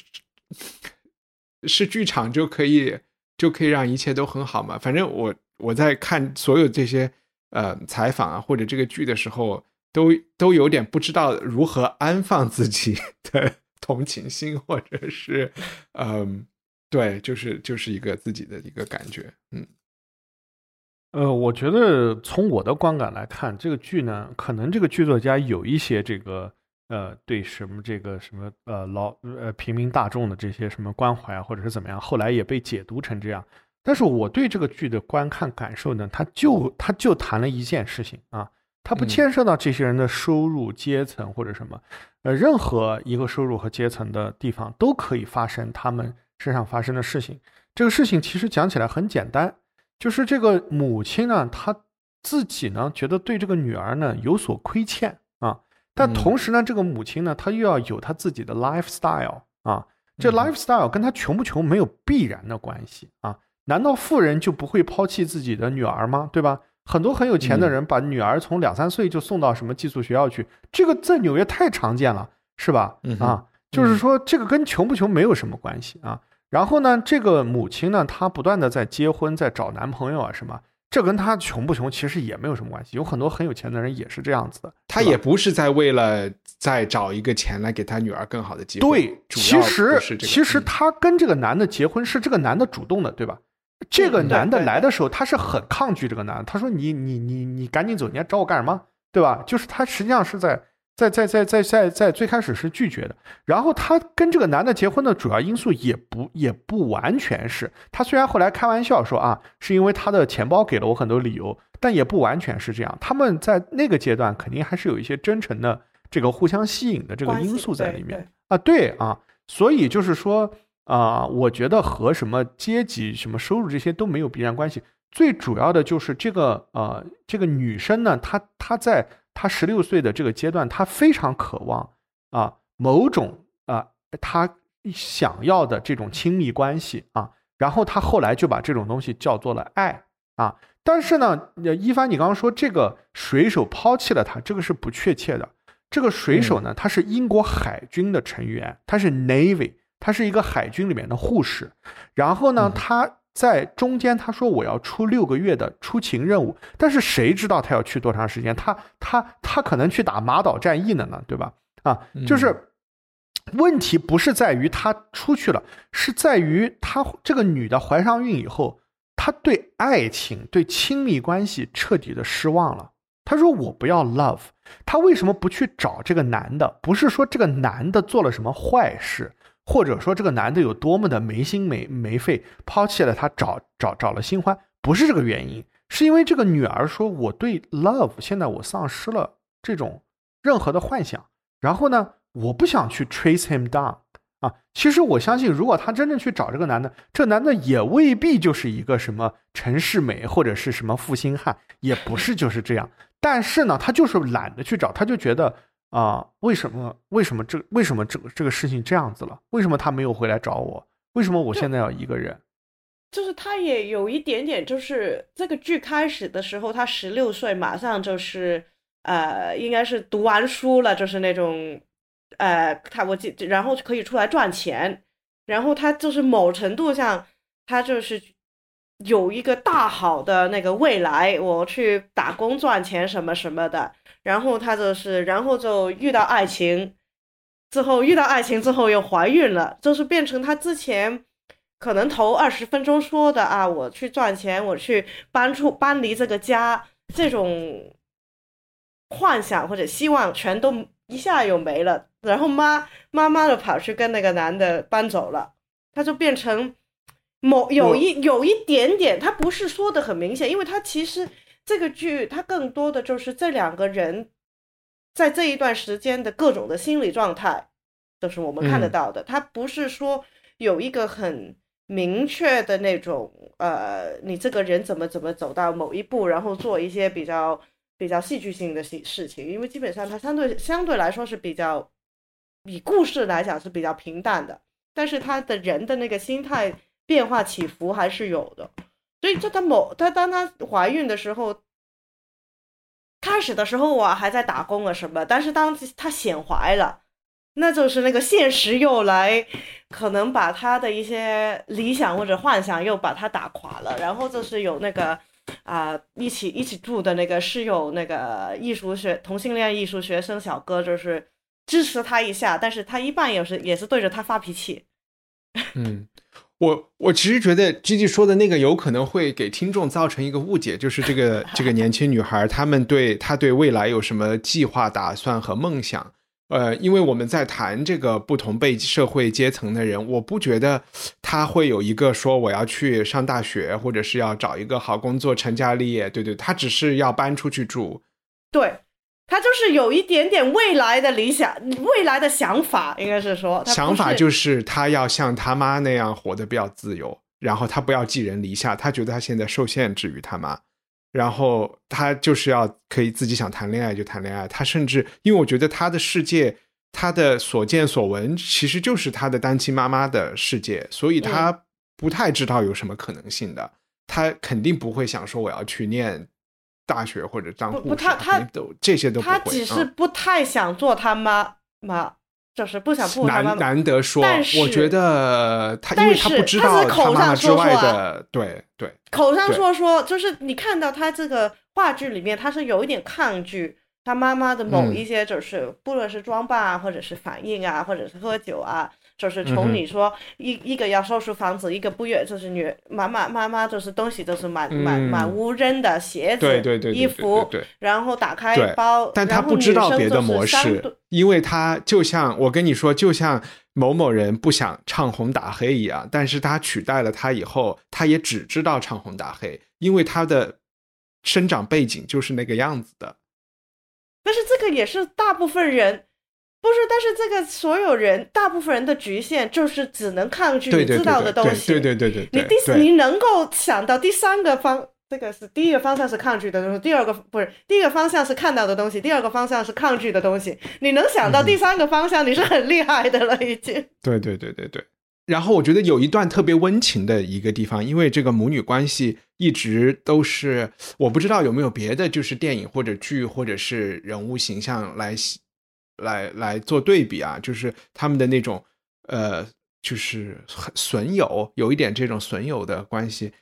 是剧场就可以就可以让一切都很好嘛。反正我我在看所有这些呃采访啊或者这个剧的时候。都都有点不知道如何安放自己的 同情心，或者是，嗯，对，就是就是一个自己的一个感觉，嗯，呃，我觉得从我的观感来看，这个剧呢，可能这个剧作家有一些这个，呃，对什么这个什么呃老呃平民大众的这些什么关怀啊，或者是怎么样，后来也被解读成这样。但是我对这个剧的观看感受呢，他就他就谈了一件事情啊。它不牵涉到这些人的收入阶层或者什么，呃，任何一个收入和阶层的地方都可以发生他们身上发生的事情。这个事情其实讲起来很简单，就是这个母亲呢，她自己呢觉得对这个女儿呢有所亏欠啊，但同时呢，这个母亲呢，她又要有她自己的 lifestyle 啊，这 lifestyle 跟她穷不穷没有必然的关系啊，难道富人就不会抛弃自己的女儿吗？对吧？很多很有钱的人把女儿从两三岁就送到什么寄宿学校去，这个在纽约太常见了，是吧？啊，就是说这个跟穷不穷没有什么关系啊。然后呢，这个母亲呢，她不断的在结婚，在找男朋友啊什么，这跟她穷不穷其实也没有什么关系。有很多很有钱的人也是这样子的，他也不是在为了再找一个钱来给他女儿更好的机会。对，其实其实他跟这个男的结婚是这个男的主动的，对吧？这个男的来的时候，他是很抗拒这个男的。他说：“你你你你赶紧走，你还找我干什么？对吧？”就是他实际上是在在在在在在在最开始是拒绝的。然后他跟这个男的结婚的主要因素也不也不完全是他虽然后来开玩笑说啊，是因为他的钱包给了我很多理由，但也不完全是这样。他们在那个阶段肯定还是有一些真诚的这个互相吸引的这个因素在里面啊。对啊，所以就是说。啊，我觉得和什么阶级、什么收入这些都没有必然关系。最主要的就是这个呃，这个女生呢，她她在她十六岁的这个阶段，她非常渴望啊某种啊她想要的这种亲密关系啊。然后她后来就把这种东西叫做了爱啊。但是呢，一帆，你刚刚说这个水手抛弃了她，这个是不确切的。这个水手呢，他是英国海军的成员，他是 Navy。他是一个海军里面的护士，然后呢，她在中间她说我要出六个月的出勤任务，但是谁知道她要去多长时间？她她她可能去打马岛战役了呢，对吧？啊，就是问题不是在于他出去了，是在于他这个女的怀上孕以后，她对爱情、对亲密关系彻底的失望了。她说我不要 love，她为什么不去找这个男的？不是说这个男的做了什么坏事。或者说这个男的有多么的没心没没肺，抛弃了他找找找了新欢，不是这个原因，是因为这个女儿说我对 love 现在我丧失了这种任何的幻想，然后呢，我不想去 trace him down 啊。其实我相信，如果他真正去找这个男的，这男的也未必就是一个什么陈世美或者是什么负心汉，也不是就是这样。但是呢，他就是懒得去找，他就觉得。啊，为什么？为什么这？为什么这个这个事情这样子了？为什么他没有回来找我？为什么我现在要一个人？就是他也有一点点，就是这个剧开始的时候，他十六岁，马上就是呃，应该是读完书了，就是那种呃，他我记，然后可以出来赚钱，然后他就是某程度上，他就是有一个大好的那个未来，我去打工赚钱什么什么的。然后她就是，然后就遇到爱情，之后遇到爱情之后又怀孕了，就是变成她之前可能头二十分钟说的啊，我去赚钱，我去搬出搬离这个家，这种幻想或者希望全都一下又没了。然后妈妈妈的跑去跟那个男的搬走了，他就变成某有一有一点点，他不是说的很明显，因为他其实。这个剧它更多的就是这两个人在这一段时间的各种的心理状态，都是我们看得到的。它不是说有一个很明确的那种，呃，你这个人怎么怎么走到某一步，然后做一些比较比较戏剧性的事事情，因为基本上它相对相对来说是比较，以故事来讲是比较平淡的，但是他的人的那个心态变化起伏还是有的，所以就他某他当他怀孕的时候，开始的时候我还在打工啊什么，但是当她显怀了。那就是那个现实又来，可能把他的一些理想或者幻想又把他打垮了。然后就是有那个啊，一起一起住的那个室友，那个艺术学同性恋艺术学生小哥，就是支持他一下，但是他一半也是也是对着他发脾气。嗯，我我其实觉得 G G 说的那个有可能会给听众造成一个误解，就是这个这个年轻女孩，他们对她对未来有什么计划、打算和梦想？呃，因为我们在谈这个不同被社会阶层的人，我不觉得他会有一个说我要去上大学，或者是要找一个好工作、成家立业。对对，他只是要搬出去住。对，他就是有一点点未来的理想、未来的想法，应该是说想法就是他要像他妈那样活得比较自由，然后他不要寄人篱下，他觉得他现在受限制于他妈。然后他就是要可以自己想谈恋爱就谈恋爱，他甚至因为我觉得他的世界，他的所见所闻其实就是他的单亲妈妈的世界，所以他不太知道有什么可能性的，他肯定不会想说我要去念大学或者当护士，他他都这些都不会，他只是不太想做他妈妈。就是不想不难难得说，我觉得他因为他不知道他妈妈之外的，对对，口上说说，就是你看到他这个话剧里面，他是有一点抗拒他妈妈的某一些，就是不论是装扮啊，或者是反应啊，或者是喝酒啊。就是从你说一一个要收拾房子，一个不愿，就是女妈妈妈妈就是东西都是满满满屋扔的鞋子、对对对衣服，然后打开包，但他不知道别的模式，因为他就像我跟你说，就像某某人不想唱红打黑一样，但是他取代了他以后，他也只知道唱红打黑，因为他的生长背景就是那个样子的。但是这个也是大部分人。不是，但是这个所有人，大部分人的局限就是只能抗拒你知道的东西。对对对对你第你能够想到第三个方，这个是第一个方向是抗拒的东西，第二个不是第一个方向是看到的东西，第二个方向是抗拒的东西。你能想到第三个方向，你是很厉害的了，已经。对对对对对。然后我觉得有一段特别温情的一个地方，因为这个母女关系一直都是，我不知道有没有别的，就是电影或者剧或者是人物形象来。来来做对比啊，就是他们的那种，呃，就是损友，有一点这种损友的关系，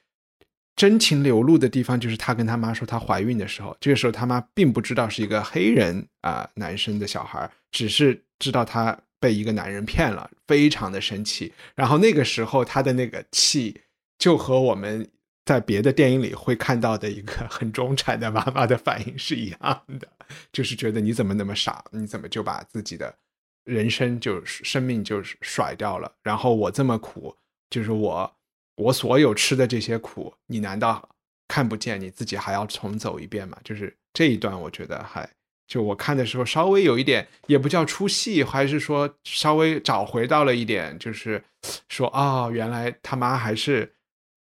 真情流露的地方，就是他跟他妈说她怀孕的时候，这个时候他妈并不知道是一个黑人啊男生的小孩，只是知道他被一个男人骗了，非常的生气，然后那个时候他的那个气就和我们。在别的电影里会看到的一个很中产的妈妈的反应是一样的，就是觉得你怎么那么傻，你怎么就把自己的人生就生命就甩掉了？然后我这么苦，就是我我所有吃的这些苦，你难道看不见？你自己还要重走一遍吗？就是这一段，我觉得还就我看的时候稍微有一点，也不叫出戏，还是说稍微找回到了一点，就是说啊，原来他妈还是。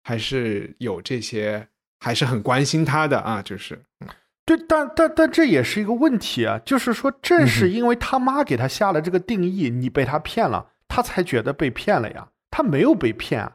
还是有这些，还是很关心他的啊，就是，对，但但但这也是一个问题啊，就是说，正是因为他妈给他下了这个定义，你被他骗了，他才觉得被骗了呀，他没有被骗，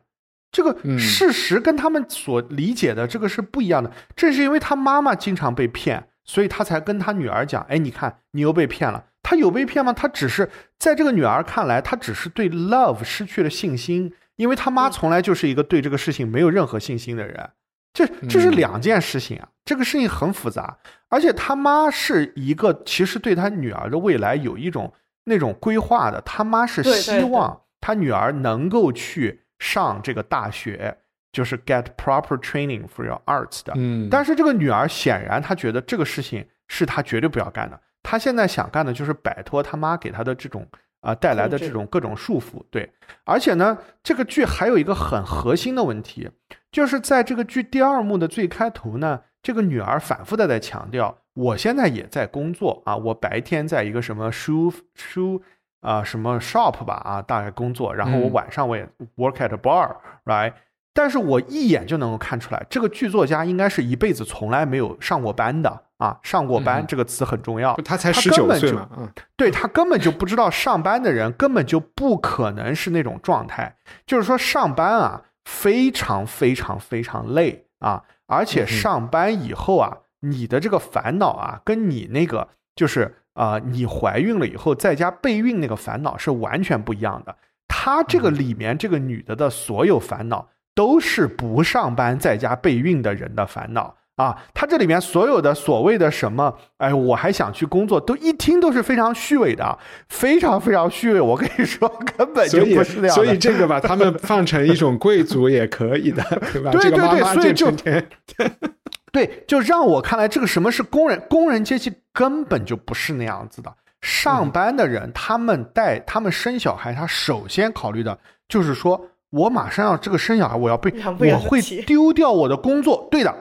这个事实跟他们所理解的这个是不一样的。正是因为他妈妈经常被骗，所以他才跟他女儿讲，哎，你看，你又被骗了。他有被骗吗？他只是在这个女儿看来，他只是对 love 失去了信心。因为他妈从来就是一个对这个事情没有任何信心的人，这这是两件事情啊，这个事情很复杂，而且他妈是一个其实对他女儿的未来有一种那种规划的，他妈是希望他女儿能够去上这个大学，就是 get proper training for your arts 的，嗯，但是这个女儿显然她觉得这个事情是她绝对不要干的，她现在想干的就是摆脱他妈给她的这种。啊，带来的这种各种束缚，对，而且呢，这个剧还有一个很核心的问题，就是在这个剧第二幕的最开头呢，这个女儿反复的在强调，我现在也在工作啊，我白天在一个什么书书啊什么 shop 吧啊，大概工作，然后我嗯。晚上我也 work at a bar，right？但是我一眼就能够看出来，这个剧作家应该是一辈子从来没有上过班的啊，上过班嗯这个词很重要。他才十九岁嘛，嗯对他根本就不知道上班的人根本就不可能是那种状态，就是说上班啊非常非常非常累啊，而且上班以后啊，你的这个烦恼啊，跟你那个就是啊、呃你怀孕了以后在家备孕那个烦恼是完全不一样的。她这个里面这个女的的所有烦恼都是不上班在家备孕的人的烦恼。啊，他这里面所有的所谓的什么，哎，我还想去工作，都一听都是非常虚伪的，非常非常虚伪。我跟你说，根本就不是那样的。所以这个把他们放成一种贵族也可以的，对吧？对对对所以就 对，就让我看来，这个什么是工人？工人阶级根本就不是那样子的。上班的人，他们带他们生小孩，他首先考虑的就是说，我马上要这个生小孩，我要被我会丢掉我的工作。对的，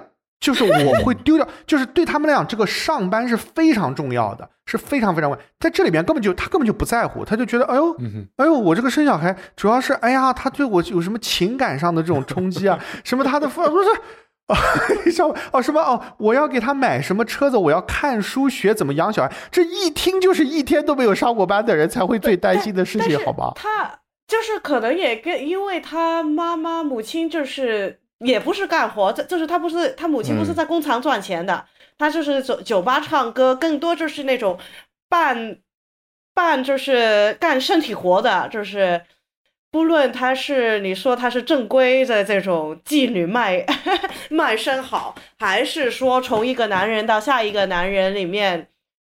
就是我会丢掉，就是对他们来讲，这个上班是非常重要的，是非常非常重要。在这里面根本就他根本就不在乎，他就觉得，哎呦，嗯哎呦，我这个生小孩主要是，哎呀，他对我有什么情感上的这种冲击啊？什么他的父不是。啊，你知道吗？哦，什么哦？我要给他买什么车子？我要看书学怎么养小孩。这一听就是一天都没有上过班的人才会最担心的事情，好吧？他就是可能也跟，因为他妈妈母亲就是也不是干活，这就是他不是他母亲不是嗯在工厂赚钱的，他就是酒酒吧唱歌，更多就是那种半半就是干身体活的，就是。不论他是你说他是正规的这种妓女卖 卖身好，还是说从一个男人到下一个男人里面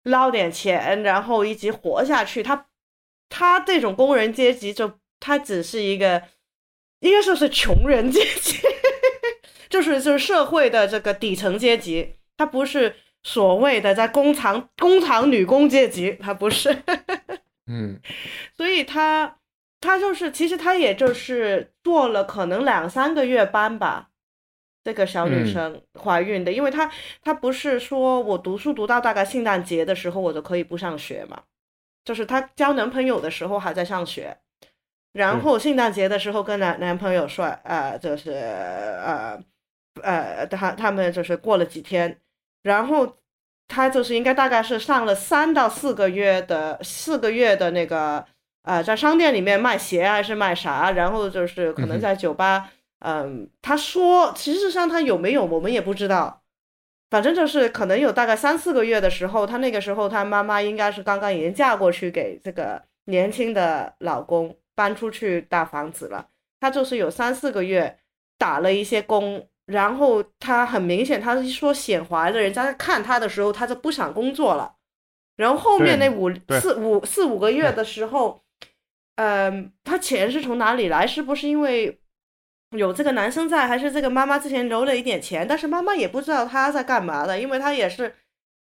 捞点钱，然后一起活下去，他他这种工人阶级就他只是一个，应该说是穷人阶级，就是就是社会的这个底层阶级，他不是所谓的在工厂工厂女工阶级，他不是，嗯。所以他他就是其实他也就是做了可能两三个月班吧。这个小女嗯。生怀孕的，因为她她不是说我读书读到大概圣诞节的时候我就可以不上学嘛，就是她交男朋友的时候还在上学，然后圣诞节的时候跟男男朋友说，呃，就是呃呃，他他们就是过了几天，然后他就是应该大概是上了三到四个月的四个月的那个呃，在商店里面卖鞋还是卖啥，然后就是可能在酒吧。嗯，他说，其实际上他有没有我们也不知道，反正就是可能有大概三四个月的时候，他那个时候他妈妈应该是刚刚已经嫁过去给这个年轻的老公搬出去大房子了，他就是有三四个月打了一些工，然后他很明显，他是说显怀了，人家在看他的时候，他就不想工作了，然后后面那五四五四五个月的时候，嗯，他钱是从哪里来？是不是因为？有这个男生在，还是这个妈妈之前留了一点钱，但是妈妈也不知道他在干嘛的，因为他也是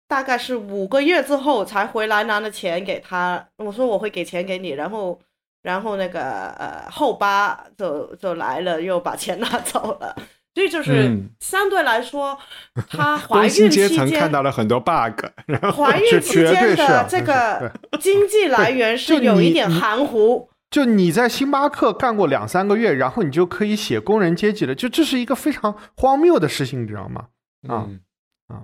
大概是五个月之后才回来拿的钱给他。我说我会给钱给你，然后然后那个呃后八就就来了，又把钱拿走了。所以就是嗯。相对来说，她怀孕期间层看到了很多 bug，然后怀孕期间的这个经济来源是有一点含糊。就你在星巴克干过两三个月，然后你就可以写工人阶级了，就这是一个非常荒谬的事情，你知道吗？啊嗯。啊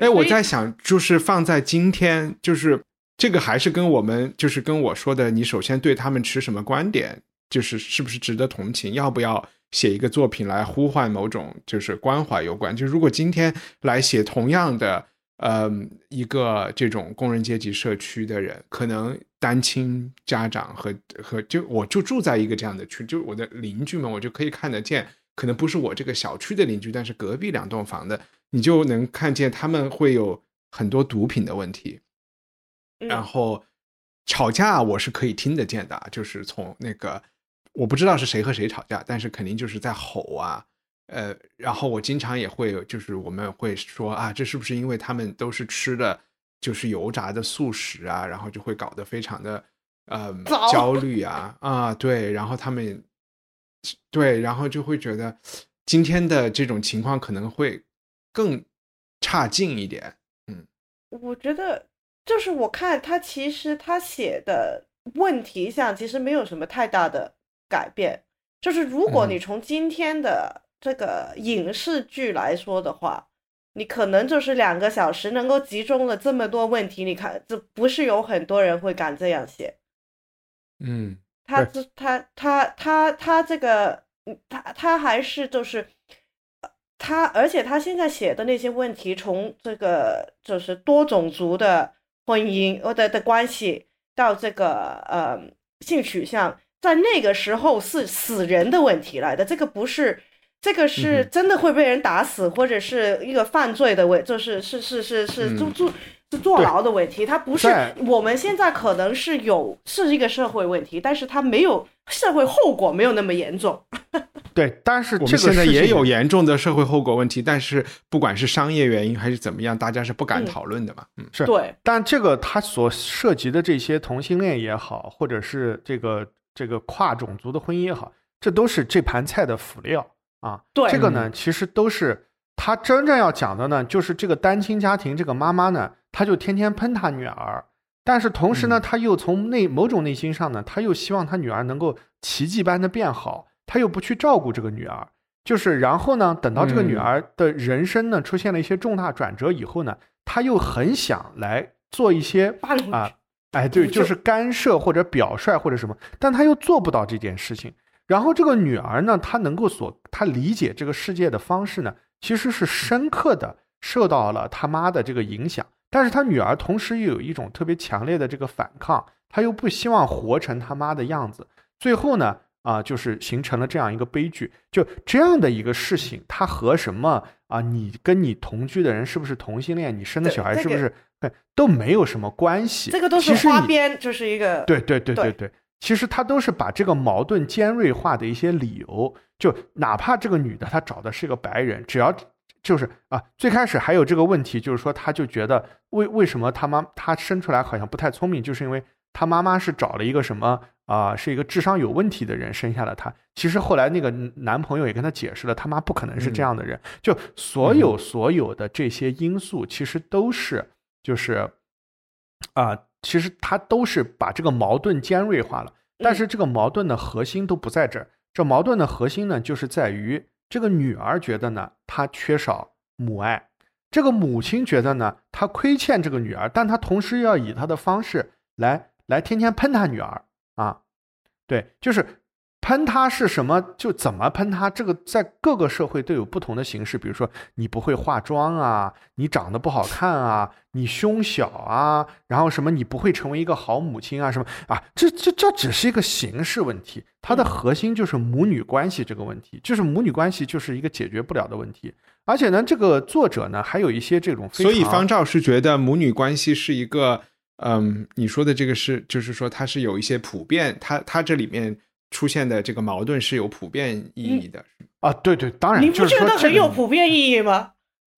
哎，我在想，就是放在今天，就是这个还是跟我们，就是跟我说的，你首先对他们持什么观点，就是是不是值得同情，要不要写一个作品来呼唤某种就是关怀有关。就如果今天来写同样的，呃，一个这种工人阶级社区的人，可能单亲家长和和就我就住在一个这样的区，就我的邻居们，我就可以看得见，可能不是我这个小区的邻居，但是隔壁两栋房的。你就能看见他们会有很多毒品的问题，嗯然后吵架我是可以听得见的啊，就是从那个我不知道是谁和谁吵架，但是肯定就是在吼啊，呃，然后我经常也会，就是我们会说啊，这是不是因为他们都是吃的就是油炸的素食啊，然后就会搞得非常的呃焦虑啊啊，对，然后他们对，然后就会觉得今天的这种情况可能会更差劲一点。嗯我觉得就是我看他其实他写的问题上其实没有什么太大的改变。就是如果你从今天的这个影视剧来说的话，你可能就是两个小时能够集中了这么多问题，你看这不是有很多人会敢这样写。嗯，他这他他他他这个他他还是就是他，而且他现在写的那些问题，从这个就是多种族的婚姻或者的关系到这个呃性取向。在那个时候是死人的问题来的，这个不是，这个是真的会被人打死，或者是一个犯罪的问，就是是是是是坐坐是坐牢的问题。它不是我们现在可能是有是一个社会问题，但是它没有社会后果没有那么严重。对，但是我们现在也有严重的社会后果问题，但是不管是商业原因还是怎么样，大家是不敢讨论的嘛。嗯，是对。但这个它所涉及的这些同性恋也好，或者是这个。这个跨种族的婚姻也好，这都是这盘菜的辅料啊。对，这个呢，其实都是他真正要讲的呢，就是这个单亲家庭，这个妈妈呢，她就天天喷她女儿，但是同时呢，她又从内某种内心上呢，她又希望她女儿能够奇迹般的变好，她又不去照顾这个女儿，就是然后呢，等到这个女儿的人生呢出现了一些重大转折以后呢，她又很想来做一些啊。哎，对，就是干涉或者表率或者什么，但他又做不到这件事情。然后这个女儿呢，她能够所她理解这个世界的方式呢，其实是深刻的受到了他妈的这个影响。但是她女儿同时又有一种特别强烈的这个反抗，她又不希望活成他妈的样子。最后呢，啊，就是形成了这样一个悲剧。就这样的一个事情，它和什么啊？你跟你同居的人是不是同性恋？你生的小孩是不是？都没有什么关系，这个都是花边，就是一个对对对对对。其实他都是把这个矛盾尖锐化的一些理由，就哪怕这个女的她找的是个白人，只要就是啊，最开始还有这个问题，就是说他就觉得为为什么他妈他生出来好像不太聪明，就是因为他妈妈是找了一个什么啊，是一个智商有问题的人生下了他。其实后来那个男朋友也跟他解释了，他妈不可能是这样的人。就所有所有的这些因素，其实都是。就是，啊，其实他都是把这个矛盾尖锐化了，但是这个矛盾的核心都不在这儿。这矛盾的核心呢，就是在于这个女儿觉得呢，她缺少母爱；这个母亲觉得呢，她亏欠这个女儿，但她同时要以她的方式来来天天喷她女儿啊，对，就是。喷他是什么？就怎么喷他？这个在各个社会都有不同的形式。比如说，你不会化妆啊，你长得不好看啊，你胸小啊，然后什么你不会成为一个好母亲啊，什么啊？这这这只是一个形式问题，它的核心就是母女关系这个问题，就是母女关系就是一个解决不了的问题。而且呢，这个作者呢还有一些这种，所以方照是觉得母女关系是一个，嗯，你说的这个是，就是说它是有一些普遍，它它这里面。出现的这个矛盾是有普遍意义的，啊，对对，当然，你不觉得很有普遍意义吗？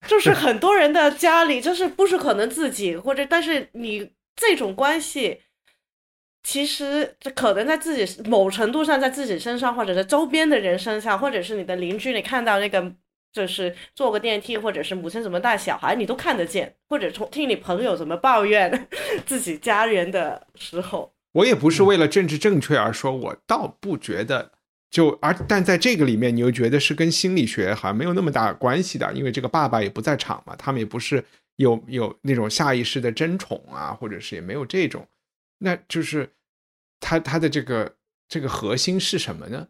就 是很多人的家里，就是不是可能自己或者，但是你这种关系，其实可能在自己某程度上，在自己身上，或者是周边的人身上，或者是你的邻居，你看到那个就是坐个电梯，或者是母亲怎么带小孩，你都看得见，或者从听你朋友怎么抱怨 自己家人的时候。我也不是为了政治正确而说，我倒不觉得就而，但在这个里面，你又觉得是跟心理学好像没有那么大关系的，因为这个爸爸也不在场嘛，他们也不是有有那种下意识的争宠啊，或者是也没有这种，那就是他他的这个这个核心是什么呢？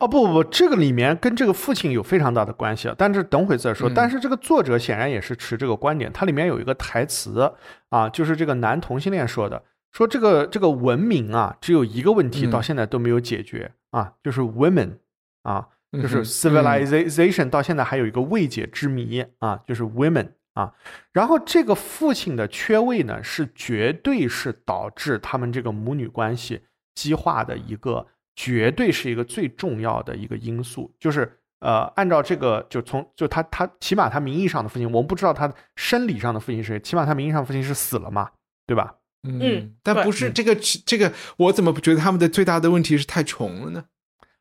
哦不不不，这个里面跟这个父亲有非常大的关系啊，但是等会再说。但是这个作者显然也是持这个观点，它里面有一个台词啊，就是这个男同性恋说的。说这个这个文明啊，只有一个问题到现在都没有解决啊，就是 women 啊，就是 civilization 到现在还有一个未解之谜啊，就是 women 啊。然后这个父亲的缺位呢，是绝对是导致他们这个母女关系激化的一个，绝对是一个最重要的一个因素。就是呃，按照这个，就从就他他起码他名义上的父亲，我们不知道他生理上的父亲是谁，起码他名义上父亲是死了嘛，对吧？嗯，但不是这个这个，我怎么不觉得他们的最大的问题是太穷了呢？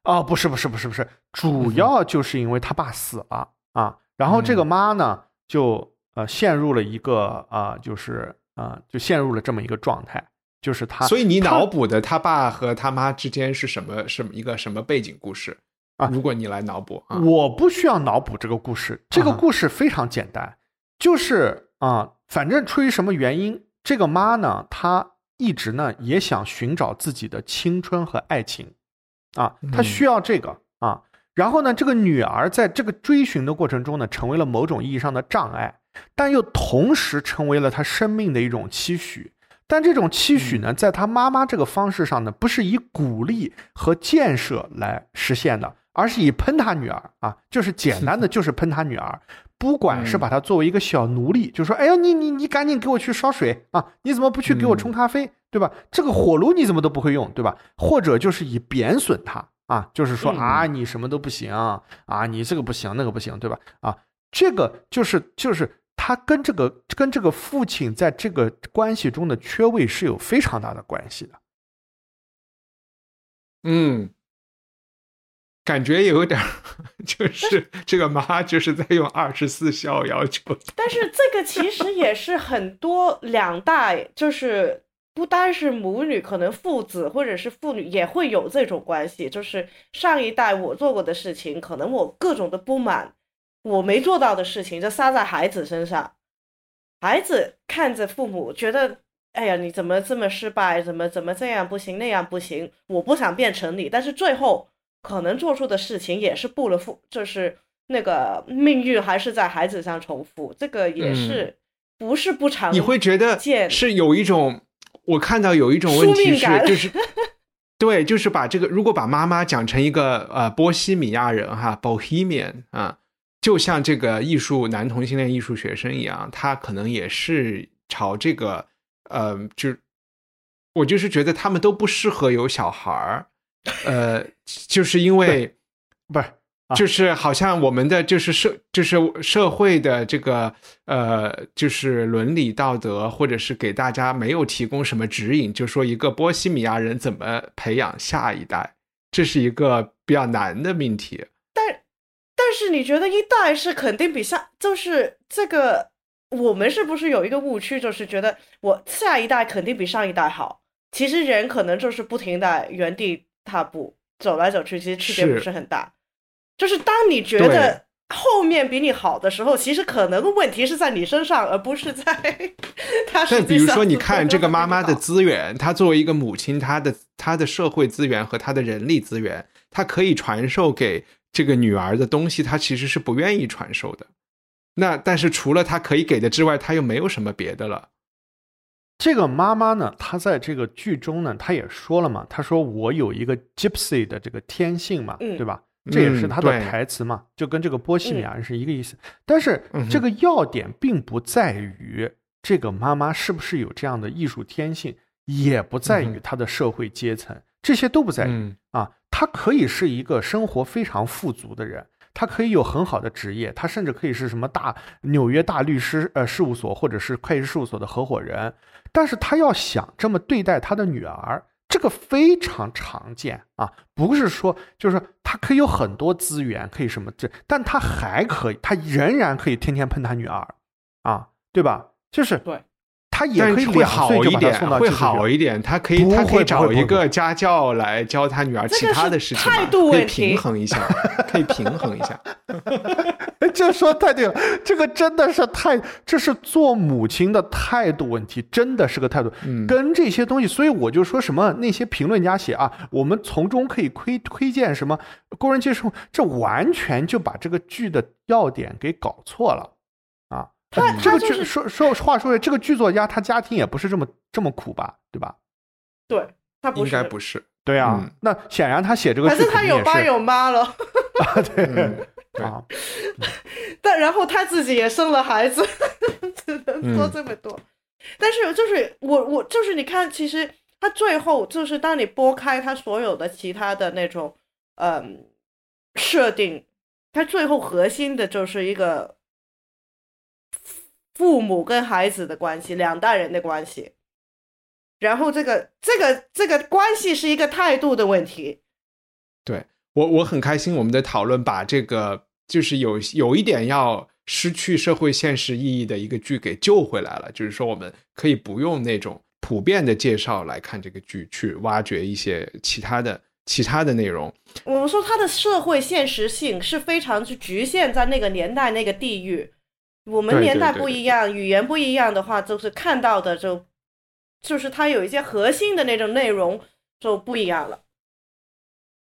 哦，不是不是不是不是，主要就是因为他爸死了啊，然后这个妈呢就呃陷入了一个啊，就是啊、就陷入了这么一个状态，就是他，所以你脑补的他爸和他妈之间是什么什么一个什么背景故事？啊如果你来脑补啊，我不需要脑补这个故事，这个故事非常简单，就是啊、反正出于什么原因，这个妈呢，她一直呢也想寻找自己的青春和爱情，啊，她嗯需要这个啊。然后呢，这个女儿在这个追寻的过程中呢，成为了某种意义上的障碍，但又同时成为了她生命的一种期许。但这种期许呢，在她妈妈这个方式上呢，不是以鼓励和建设来实现的，而是以喷她女儿啊，就是简单的就是喷她女儿。不管是把他作为一个小奴隶，就说：“哎呀，你你你赶紧给我去烧水啊！你怎么不去给我冲咖啡，对吧？这个火炉你怎么都不会用，对吧？或者就是以贬损他啊，就是说嗯啊，你什么都不行啊，你这个不行，那个不行，对吧？啊，这个就是就是他跟这个跟这个父亲在这个关系中的缺位是有非常大的关系的。嗯，感觉有点 就是这个妈就是在用二十四孝要求，但是这个其实也是很多两代，就是不单是母女，可能父子或者是父女也会有这种关系。就是上一代我做过的事情，可能我各种的不满，我没做到的事情，就撒在孩子身上。孩子看着父母，觉得哎呀，你怎么这么失败？怎么怎么这样不行，那样不行？我不想变成你，但是最后可能做出的事情也是不了父，就是那个命运还是在孩子上重复，这个也是、不是不常你会觉得是有一种，我看到有一种问题是就是。对，就是把这个，如果把妈妈讲成一个呃波西米亚人哈，Bohemian 啊，就像这个艺术男同性恋艺术学生一样，他可能也是朝这个呃，就我就是觉得他们都不适合有小孩儿，呃，就是因为不是啊就是好像我们的就是社就是社会的这个呃就是伦理道德，或者是给大家没有提供什么指引，就说一个波西米亚人怎么培养下一代，这是一个比较难的命题。但是你觉得一代是肯定比上，就是这个，我们是不是有一个误区，就是觉得我下一代肯定比上一代好？其实人可能就是不停的原地踏步，走来走去，其实区别不是是很大。就是当你觉得后面比你好的时候，其实可能问题是在你身上，而不是在 他身上。但比如说，你看这个妈妈的的资源，她作为一个母亲，她的她的社会资源和她的人力资源，她可以传授给这个女儿的东西，她其实是不愿意传授的。那但是除了她可以给的之外，她又没有什么别的了。这个妈妈呢，她在这个剧中呢，她也说了嘛，她说我有一个 gypsy 的这个天性嘛，嗯对吧？这也是她的台词嘛，就跟这个波西米亚人是一个意思。但是这个要点并不在于这个妈妈是不是有这样的艺术天性，也不在于她的社会阶层，这些都不在于。嗯啊，她可以是一个生活非常富足的人，他可以有很好的职业，他甚至可以是什么大纽约大律师呃事务所或者是会计师事务所的合伙人，但是他要想这么对待他的女儿，这个非常常见啊，不是说就是说他可以有很多资源，可以什么这，但他还可以，他仍然可以天天喷他女儿啊，对吧？就是对。他也可以会好一点会好一点。他可以，他可以找一个家教来教他女儿其他的事情嘛，态度可以问题平衡一下，可以平衡一下。这说太对了，这个真的是太，这是做母亲的态度问题，真的是个态度。嗯跟这些东西，所以我就说什么那些评论家写啊，我们从中可以窥窥见什么工人阶层，这完全就把这个剧的要点给搞错了啊。他这个剧他就是说说话说回来，这个剧作家他家庭也不是这么这么苦吧，对吧？对他不应，该不是，对啊，嗯那显然他写这个剧反正他有爸有妈了，啊，对、啊，但然后他自己也生了孩子，只能说嗯这么多。但是就是我我就是你看，其实他最后就是当你拨开他所有的其他的那种嗯设定，他最后核心的就是一个父母跟孩子的关系，两代人的关系。然后这个这个这个关系是一个态度的问题，对我我很开心，我们的讨论把这个就是有有一点要失去社会现实意义的一个剧给救回来了。就是说，我们可以不用那种普遍的介绍来看这个剧，去挖掘一些其他的其他的内容。我们说它的社会现实性是非常去局限在那个年代那个地域。我们年代不一样，语言不一样的话，就是看到的就就是它有一些核心的那种内容就不一样了，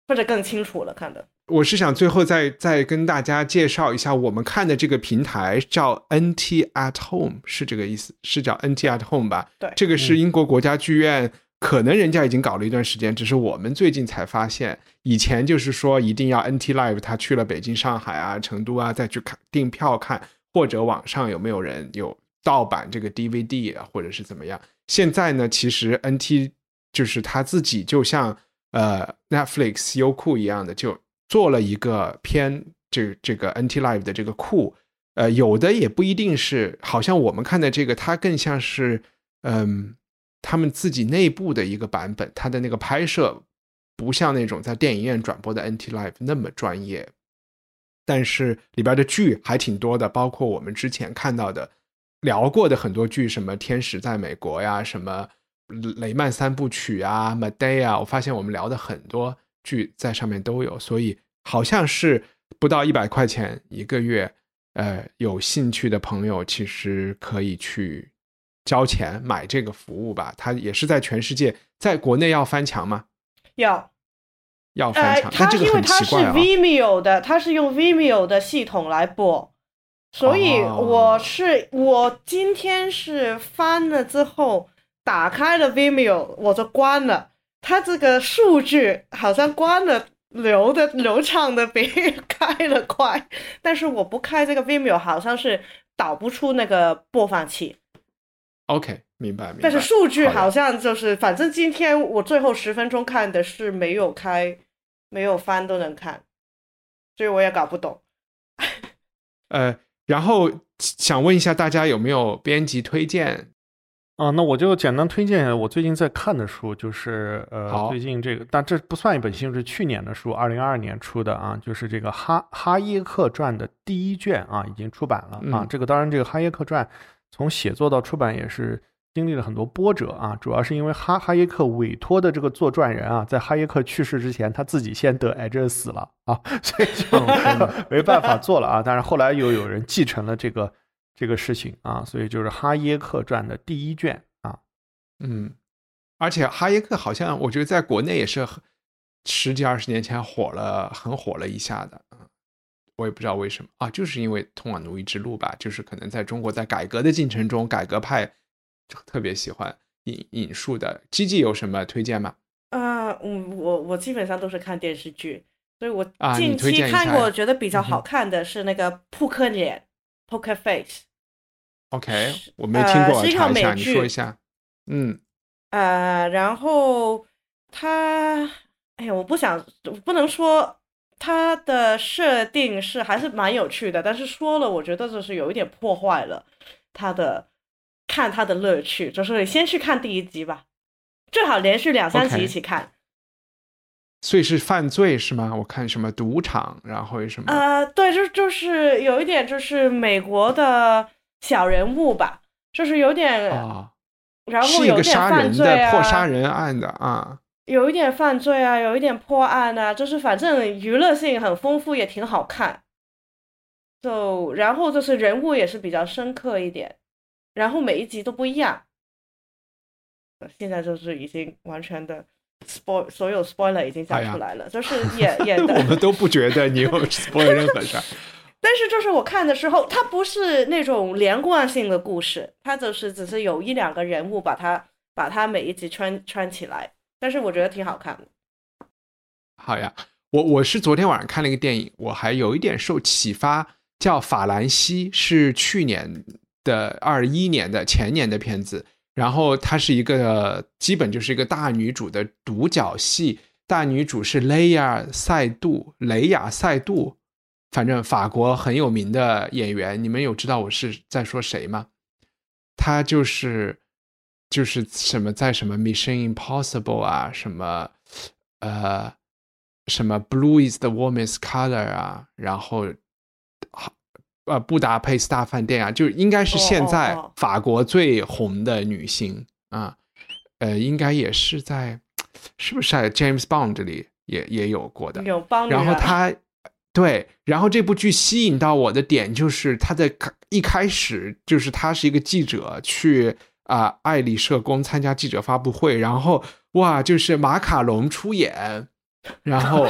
或者更清楚了看的。我是想最后再再跟大家介绍一下，我们看的这个平台叫 NT at Home，是这个意思，是叫 NT at Home 吧？对，这个是英国国家剧院，可能人家已经搞了一段时间，只是我们最近才发现。以前就是说一定要 NT Live，他去了北京、上海啊、成都啊，再去看订票看。或者网上有没有人有盗版这个 DVD 啊，或者是怎么样？现在呢，其实 NT 就是他自己就像呃 Netflix 优酷一样的，就做了一个偏这这个 NT Live 的这个库。呃，有的也不一定是，好像我们看的这个，它更像是嗯他们自己内部的一个版本，它的那个拍摄不像那种在电影院转播的 NT Live 那么专业。但是里边的剧还挺多的，包括我们之前看到的、聊过的很多剧，什么《天使在美国》呀，什么《雷曼三部曲》啊，《Medea》啊，我发现我们聊的很多剧在上面都有，所以好像是不到一百块钱一个月，呃，有兴趣的朋友其实可以去交钱买这个服务吧。它也是在全世界，在国内要翻墙吗？要。要翻墙，它因为它是 Vimeo 的，它是用 Vimeo 的系统来播，所以我是我今天是翻了之后打开了 Vimeo，我就关了，它这个数据好像关了流的流畅的比开了快，但是我不开这个 Vimeo，好像是导不出那个播放器。OK，明白明白。但是数据好像就是，反正今天我最后十分钟看的是没有开。没有翻都能看，所以我也搞不懂。呃，然后想问一下大家有没有编辑推荐？啊，那我就简单推荐我最近在看的书，就是呃，最近这个，但这不算一本新，是去年的书，二零二二年出的啊，就是这个《哈哈耶克传》的第一卷啊，已经出版了啊。这个当然，这个《哈耶克传》从写作到出版也是。经历了很多波折啊，主要是因为哈哈耶克委托的这个作传人啊，在哈耶克去世之前，他自己先得癌症死了啊，所以就没办法做了啊。但是后来又有人继承了这个这个事情啊，所以就是哈耶克传的第一卷啊，嗯，而且哈耶克好像我觉得在国内也是十几二十年前火了，很火了一下的啊，我也不知道为什么啊，就是因为通往奴役之路吧，就是可能在中国在改革的进程中，改革派。特别喜欢引引述的，G G 有什么推荐吗？啊，我我我基本上都是看电视剧，所以我近期看过觉得比较好看的是那个《扑克脸》（Poker Face）。OK，我没听过，查一下，你说一下。嗯，呃，然后他，哎呀，我不想，不能说他的设定是还是蛮有趣的，但是说了，我觉得就是有一点破坏了他的。看他的乐趣，就是先去看第一集吧，最好连续两三集一起看。所以是犯罪是吗？我看什么赌场，然后什么？呃，对，就就是有一点，就是美国的小人物吧，就是有点啊，然后有点犯罪啊，破杀人案的啊，有一点犯罪啊，有一点破案啊，就是反正娱乐性很丰富，也挺好看。就然后就是人物也是比较深刻一点。然后每一集都不一样，现在就是已经完全的 spoil，所有 spoiler 已经讲出来了，就是 演演的，我们都不觉得你有 spoil 任何事儿。但是就是我看的时候，它不是那种连贯性的故事，它就是只是有一两个人物把它把它每一集穿穿起来，但是我觉得挺好看的。好呀，我我是昨天晚上看了一个电影，我还有一点受启发，叫《法兰西》，是去年。的二一年的前年的片子，然后它是一个基本就是一个大女主的独角戏，大女主是雷亚塞杜，雷亚塞杜，反正法国很有名的演员，你们有知道我是在说谁吗？她就是就是什么在什么 Mission Impossible 啊，什么呃什么 Blue is the warmest color 啊，然后好呃布达佩斯大饭店啊，就应该是现在法国最红的女星啊，呃，应该也是在是不是在 James Bond 这里也也有过的，有帮。女然后儿他对，然后这部剧吸引到我的点就是他在一开始就是他是一个记者去啊、爱丽舍宫参加记者发布会，然后哇，就是马卡龙出演，然后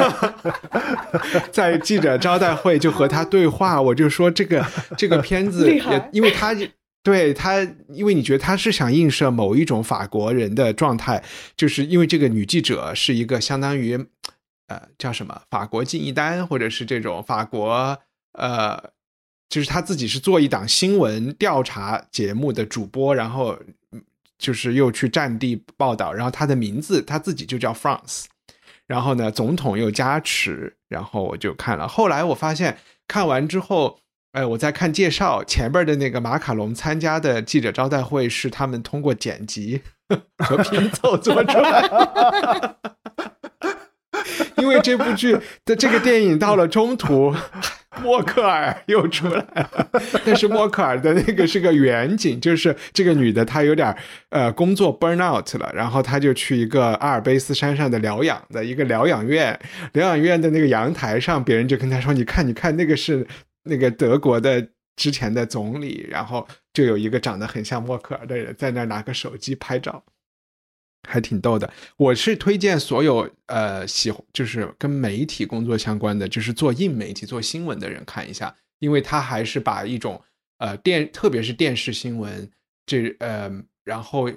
在记者招待会就和他对话，我就说这个这个片子 也因为他。对他，因为你觉得他是想映射某一种法国人的状态，就是因为这个女记者是一个相当于，呃，叫什么法国敬一丹，或者是这种法国呃，就是他自己是做一档新闻调查节目的主播，然后嗯就是又去战地报道，然后他的名字他自己就叫 France，然后呢，总统又加持，然后我就看了，后来我发现看完之后。哎，我在看介绍前边的那个马卡龙参加的记者招待会是他们通过剪辑和 拼凑做出来的。因为这部剧的这个电影到了中途，默克尔又出来了，但是默克尔的那个是个远景，就是这个女的她有点呃工作 burn out 了，然后她就去一个阿尔卑斯山上的疗养的一个疗养院，疗养院的那个阳台上，别人就跟她说：“你看，你看，那个是那个德国的之前的总理。”然后就有一个长得很像默克尔的人在那拿个手机拍照。还挺逗的，我是推荐所有呃喜就是跟媒体工作相关的，就是做硬媒体、做新闻的人看一下，因为他还是把一种呃电，特别是电视新闻这呃，然后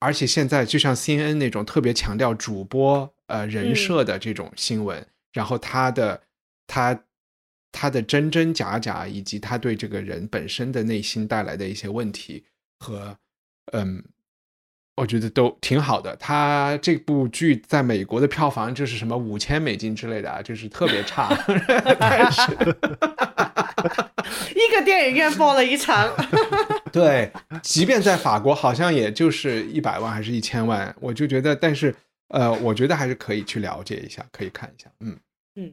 而且现在就像 CNN 那种特别强调主播呃人设的这种新闻，然后他的他他的真真假假，以及他对这个人本身的内心带来的一些问题和嗯。我觉得都挺好的。他这部剧在美国的票房就是什么五千美金之类的啊，就是特别差。但是一个电影院播了一场，对，即便在法国，好像也就是一百万还是一千万，我就觉得，但是呃，我觉得还是可以去了解一下，可以看一下。嗯嗯，